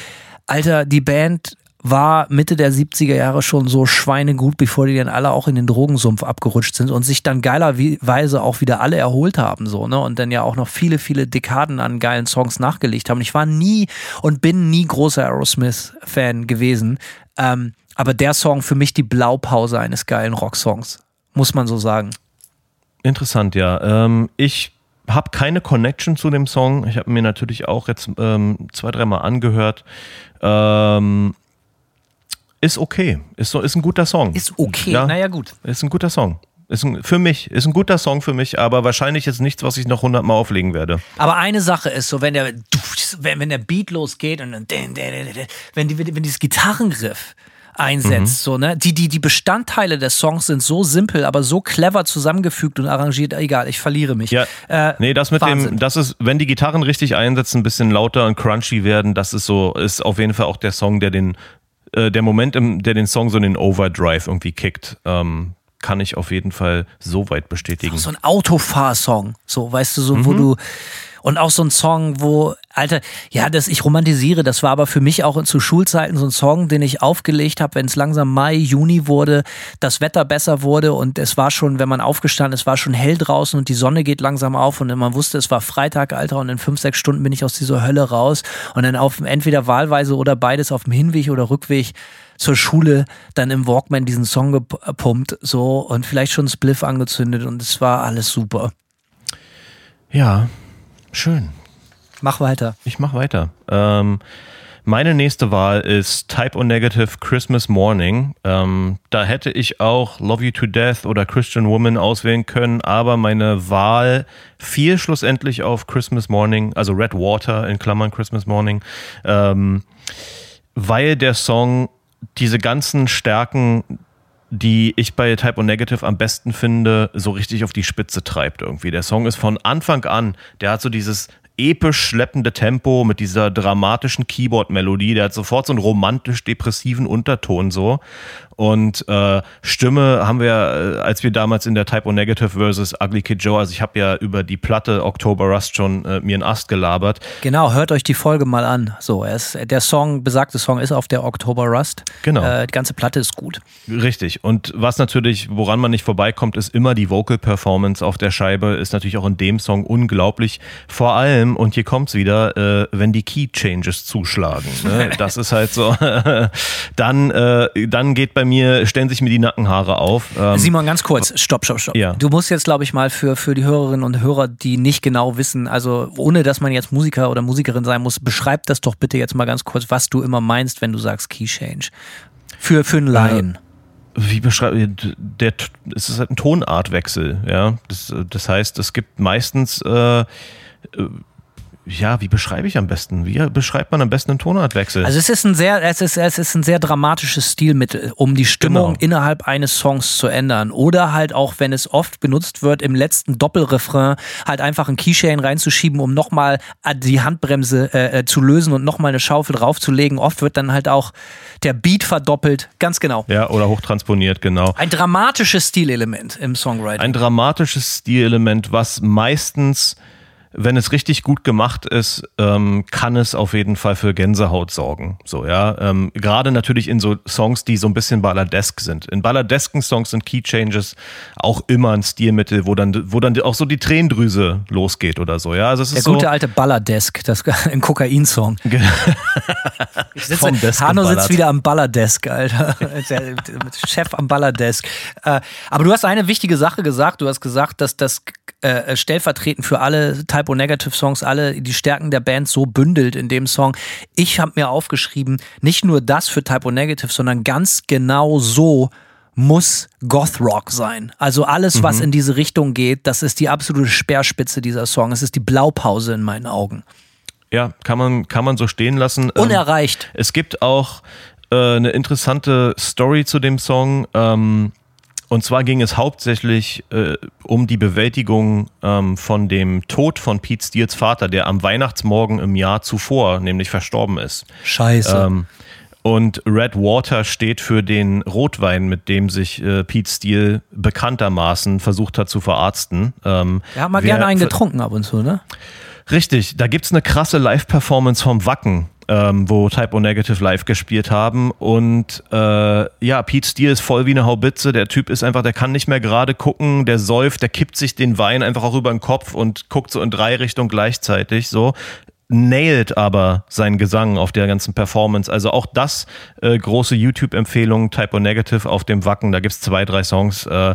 Speaker 3: Alter, die Band war Mitte der 70er Jahre schon so schweinegut, bevor die dann alle auch in den Drogensumpf abgerutscht sind und sich dann geilerweise auch wieder alle erholt haben, so, ne? Und dann ja auch noch viele, viele Dekaden an geilen Songs nachgelegt haben. Ich war nie und bin nie großer Aerosmith-Fan gewesen. Ähm, aber der Song für mich die Blaupause eines geilen Rocksongs. Muss man so sagen.
Speaker 4: Interessant, ja. Ähm, ich habe keine Connection zu dem Song. Ich habe mir natürlich auch jetzt ähm, zwei, dreimal angehört. Ähm, ist okay. Ist, so, ist ein guter Song.
Speaker 3: Ist okay.
Speaker 4: Ja.
Speaker 3: Naja, gut.
Speaker 4: Ist ein guter Song. Ist ein, für mich, ist ein guter Song für mich, aber wahrscheinlich jetzt nichts, was ich noch hundertmal auflegen werde.
Speaker 3: Aber eine Sache ist so, wenn der, wenn, wenn der Beat losgeht und dann, wenn, die, wenn dieses Gitarrengriff einsetzt, so, ne? Die, die, die Bestandteile des Songs sind so simpel, aber so clever zusammengefügt und arrangiert, egal, ich verliere mich.
Speaker 4: Ja,
Speaker 3: Äh,
Speaker 4: nee, das mit
Speaker 3: Wahnsinn.
Speaker 4: dem, das ist, wenn die Gitarren richtig einsetzen, ein bisschen lauter und crunchy werden, das ist so, ist auf jeden Fall auch der Song, der den, äh, der Moment, im, der den Song so in den Overdrive irgendwie kickt, ähm, kann ich auf jeden Fall so weit bestätigen.
Speaker 3: so ein Autofahrsong, so, weißt du, so, wo du, und auch so ein Song, wo, Alter, ja, das, ich romantisiere, das war aber für mich auch zu Schulzeiten so ein Song, den ich aufgelegt habe, wenn es langsam Mai, Juni wurde, das Wetter besser wurde und es war schon, wenn man aufgestanden ist, es war schon hell draußen und die Sonne geht langsam auf und man wusste, es war Freitag, Alter, und in fünf, sechs Stunden bin ich aus dieser Hölle raus und dann auf entweder wahlweise oder beides auf dem Hinweg oder Rückweg zur Schule dann im Walkman diesen Song gepumpt, so und vielleicht schon Spliff angezündet und es war alles super.
Speaker 4: Ja, schön.
Speaker 3: Mach weiter.
Speaker 4: Ich mach weiter. Ähm, meine nächste Wahl ist Type O Negative Christmas Morning. Ähm, da hätte ich auch Love You to Death oder Christian Woman auswählen können, aber meine Wahl fiel schlussendlich auf Christmas Morning, also Red Water in Klammern Christmas Morning, ähm, weil der Song diese ganzen Stärken die ich bei Type O Negative am besten finde, so richtig auf die Spitze treibt irgendwie. Der Song ist von Anfang an, der hat so dieses episch schleppende Tempo mit dieser dramatischen Keyboard-Melodie, der hat sofort so einen romantisch-depressiven Unterton so. Und äh, Stimme haben wir, äh, als wir damals in der Typo Negative versus Ugly Kid Joe, also ich habe ja über die Platte October Rust schon äh, mir einen Ast gelabert.
Speaker 3: Genau, hört euch die Folge mal an. So, ist, der Song, besagte Song ist auf der October Rust.
Speaker 4: Genau.
Speaker 3: Äh, die ganze Platte ist gut.
Speaker 4: Richtig. Und was natürlich, woran man nicht vorbeikommt, ist immer die Vocal Performance auf der Scheibe, ist natürlich auch in dem Song unglaublich. Vor allem, und hier kommt's wieder, äh, wenn die Key Changes zuschlagen. Ne? Das ist halt so. dann, äh, dann geht bei mir, stellen sich mir die Nackenhaare auf. Ähm,
Speaker 3: Simon, ganz kurz, stopp, stopp, stopp.
Speaker 4: Ja.
Speaker 3: Du musst jetzt, glaube ich, mal für, für die Hörerinnen und Hörer, die nicht genau wissen, also ohne dass man jetzt Musiker oder Musikerin sein muss, beschreib das doch bitte jetzt mal ganz kurz, was du immer meinst, wenn du sagst Key Change. Für, für einen Laien.
Speaker 4: wie beschreibe der es ist halt ein Tonartwechsel, ja. Das, das heißt, es gibt meistens äh, äh, ja, wie beschreibe ich am besten? Wie beschreibt man am besten einen Tonartwechsel?
Speaker 3: Also es ist ein sehr, es ist, es ist ein sehr dramatisches Stilmittel, um die Stimmung
Speaker 4: Genau.
Speaker 3: innerhalb eines Songs zu ändern. Oder halt auch, wenn es oft benutzt wird, im letzten Doppelrefrain halt einfach einen Keychain reinzuschieben, um nochmal die Handbremse äh, äh, zu lösen und nochmal eine Schaufel draufzulegen. Oft wird dann halt auch der Beat verdoppelt. Ganz genau.
Speaker 4: ja, oder hochtransponiert, genau.
Speaker 3: Ein dramatisches Stilelement im Songwriting.
Speaker 4: Ein dramatisches Stilelement, was meistens, wenn es richtig gut gemacht ist, ähm, kann es auf jeden Fall für Gänsehaut sorgen. So, ja. Ähm, Gerade natürlich in so Songs, die so ein bisschen balladesk sind. In balladesken Songs sind Key Changes auch immer ein Stilmittel, wo dann, wo dann auch so die Tränendrüse losgeht oder so. Ja, also es
Speaker 3: der
Speaker 4: ist so.
Speaker 3: gute alte Balladesk, das ein Kokain-Song. Ich sitze, Hanno sitzt wieder am Ballerdesk, Alter. Der Chef am Ballerdesk. Äh, aber du hast eine wichtige Sache gesagt. Du hast gesagt, dass das äh, stellvertretend für alle Typo Negative Songs alle die Stärken der Band so bündelt in dem Song. Ich habe mir aufgeschrieben, nicht nur das für Typo Negative, sondern ganz genau so muss Goth Rock sein. Also alles, was in diese Richtung geht, das ist die absolute Speerspitze dieser Song. Es ist die Blaupause in meinen Augen.
Speaker 4: Ja, kann man, kann man so stehen lassen. Ähm,
Speaker 3: Unerreicht.
Speaker 4: Es gibt auch äh, eine interessante Story zu dem Song. Ähm, und zwar ging es hauptsächlich äh, um die Bewältigung ähm, von dem Tod von Pete Steels Vater, der am Weihnachtsmorgen im Jahr zuvor nämlich verstorben ist.
Speaker 3: Scheiße.
Speaker 4: Ähm, und Red Water steht für den Rotwein, mit dem sich äh, Pete Steele bekanntermaßen versucht hat zu verarzten. Ähm,
Speaker 3: Wir haben mal gerne einen getrunken ab und zu, ne?
Speaker 4: Richtig, da gibt's eine krasse Live-Performance vom Wacken, ähm, wo Type O Negative live gespielt haben. Und äh, ja, Pete Steele ist voll wie eine Haubitze. Der Typ ist einfach, der kann nicht mehr gerade gucken, der säuft, der kippt sich den Wein einfach auch über den Kopf und guckt so in drei Richtungen gleichzeitig so. Nailt aber seinen Gesang auf der ganzen Performance. Also auch das äh, große YouTube-Empfehlung, Typo Negative auf dem Wacken. Da gibt's zwei, drei Songs. Äh,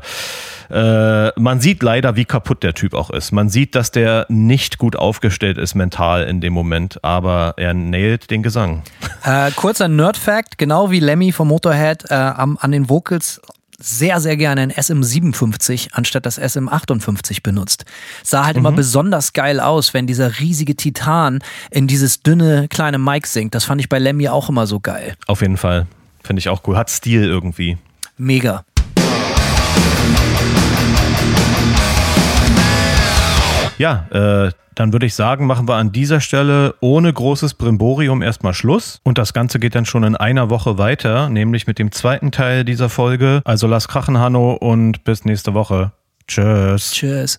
Speaker 4: äh, man sieht leider, wie kaputt der Typ auch ist. Man sieht, dass der nicht gut aufgestellt ist mental in dem Moment, aber er nailt den Gesang.
Speaker 3: Äh, kurzer Nerd-Fact: Genau wie Lemmy vom Motorhead äh, am, an den Vocals sehr, sehr gerne ein SM57 anstatt das SM58 benutzt. Sah halt immer besonders geil aus, wenn dieser riesige Titan in dieses dünne kleine Mic singt. Das fand ich bei Lemmy auch immer so geil.
Speaker 4: Auf jeden Fall. Finde ich auch cool. Hat Stil irgendwie.
Speaker 3: Mega.
Speaker 4: Ja, äh, dann würde ich sagen, machen wir an dieser Stelle ohne großes Brimborium erstmal Schluss. Und das Ganze geht dann schon in einer Woche weiter, nämlich mit dem zweiten Teil dieser Folge. Also lass krachen, Hanno, und bis nächste Woche. Tschüss.
Speaker 3: Tschüss.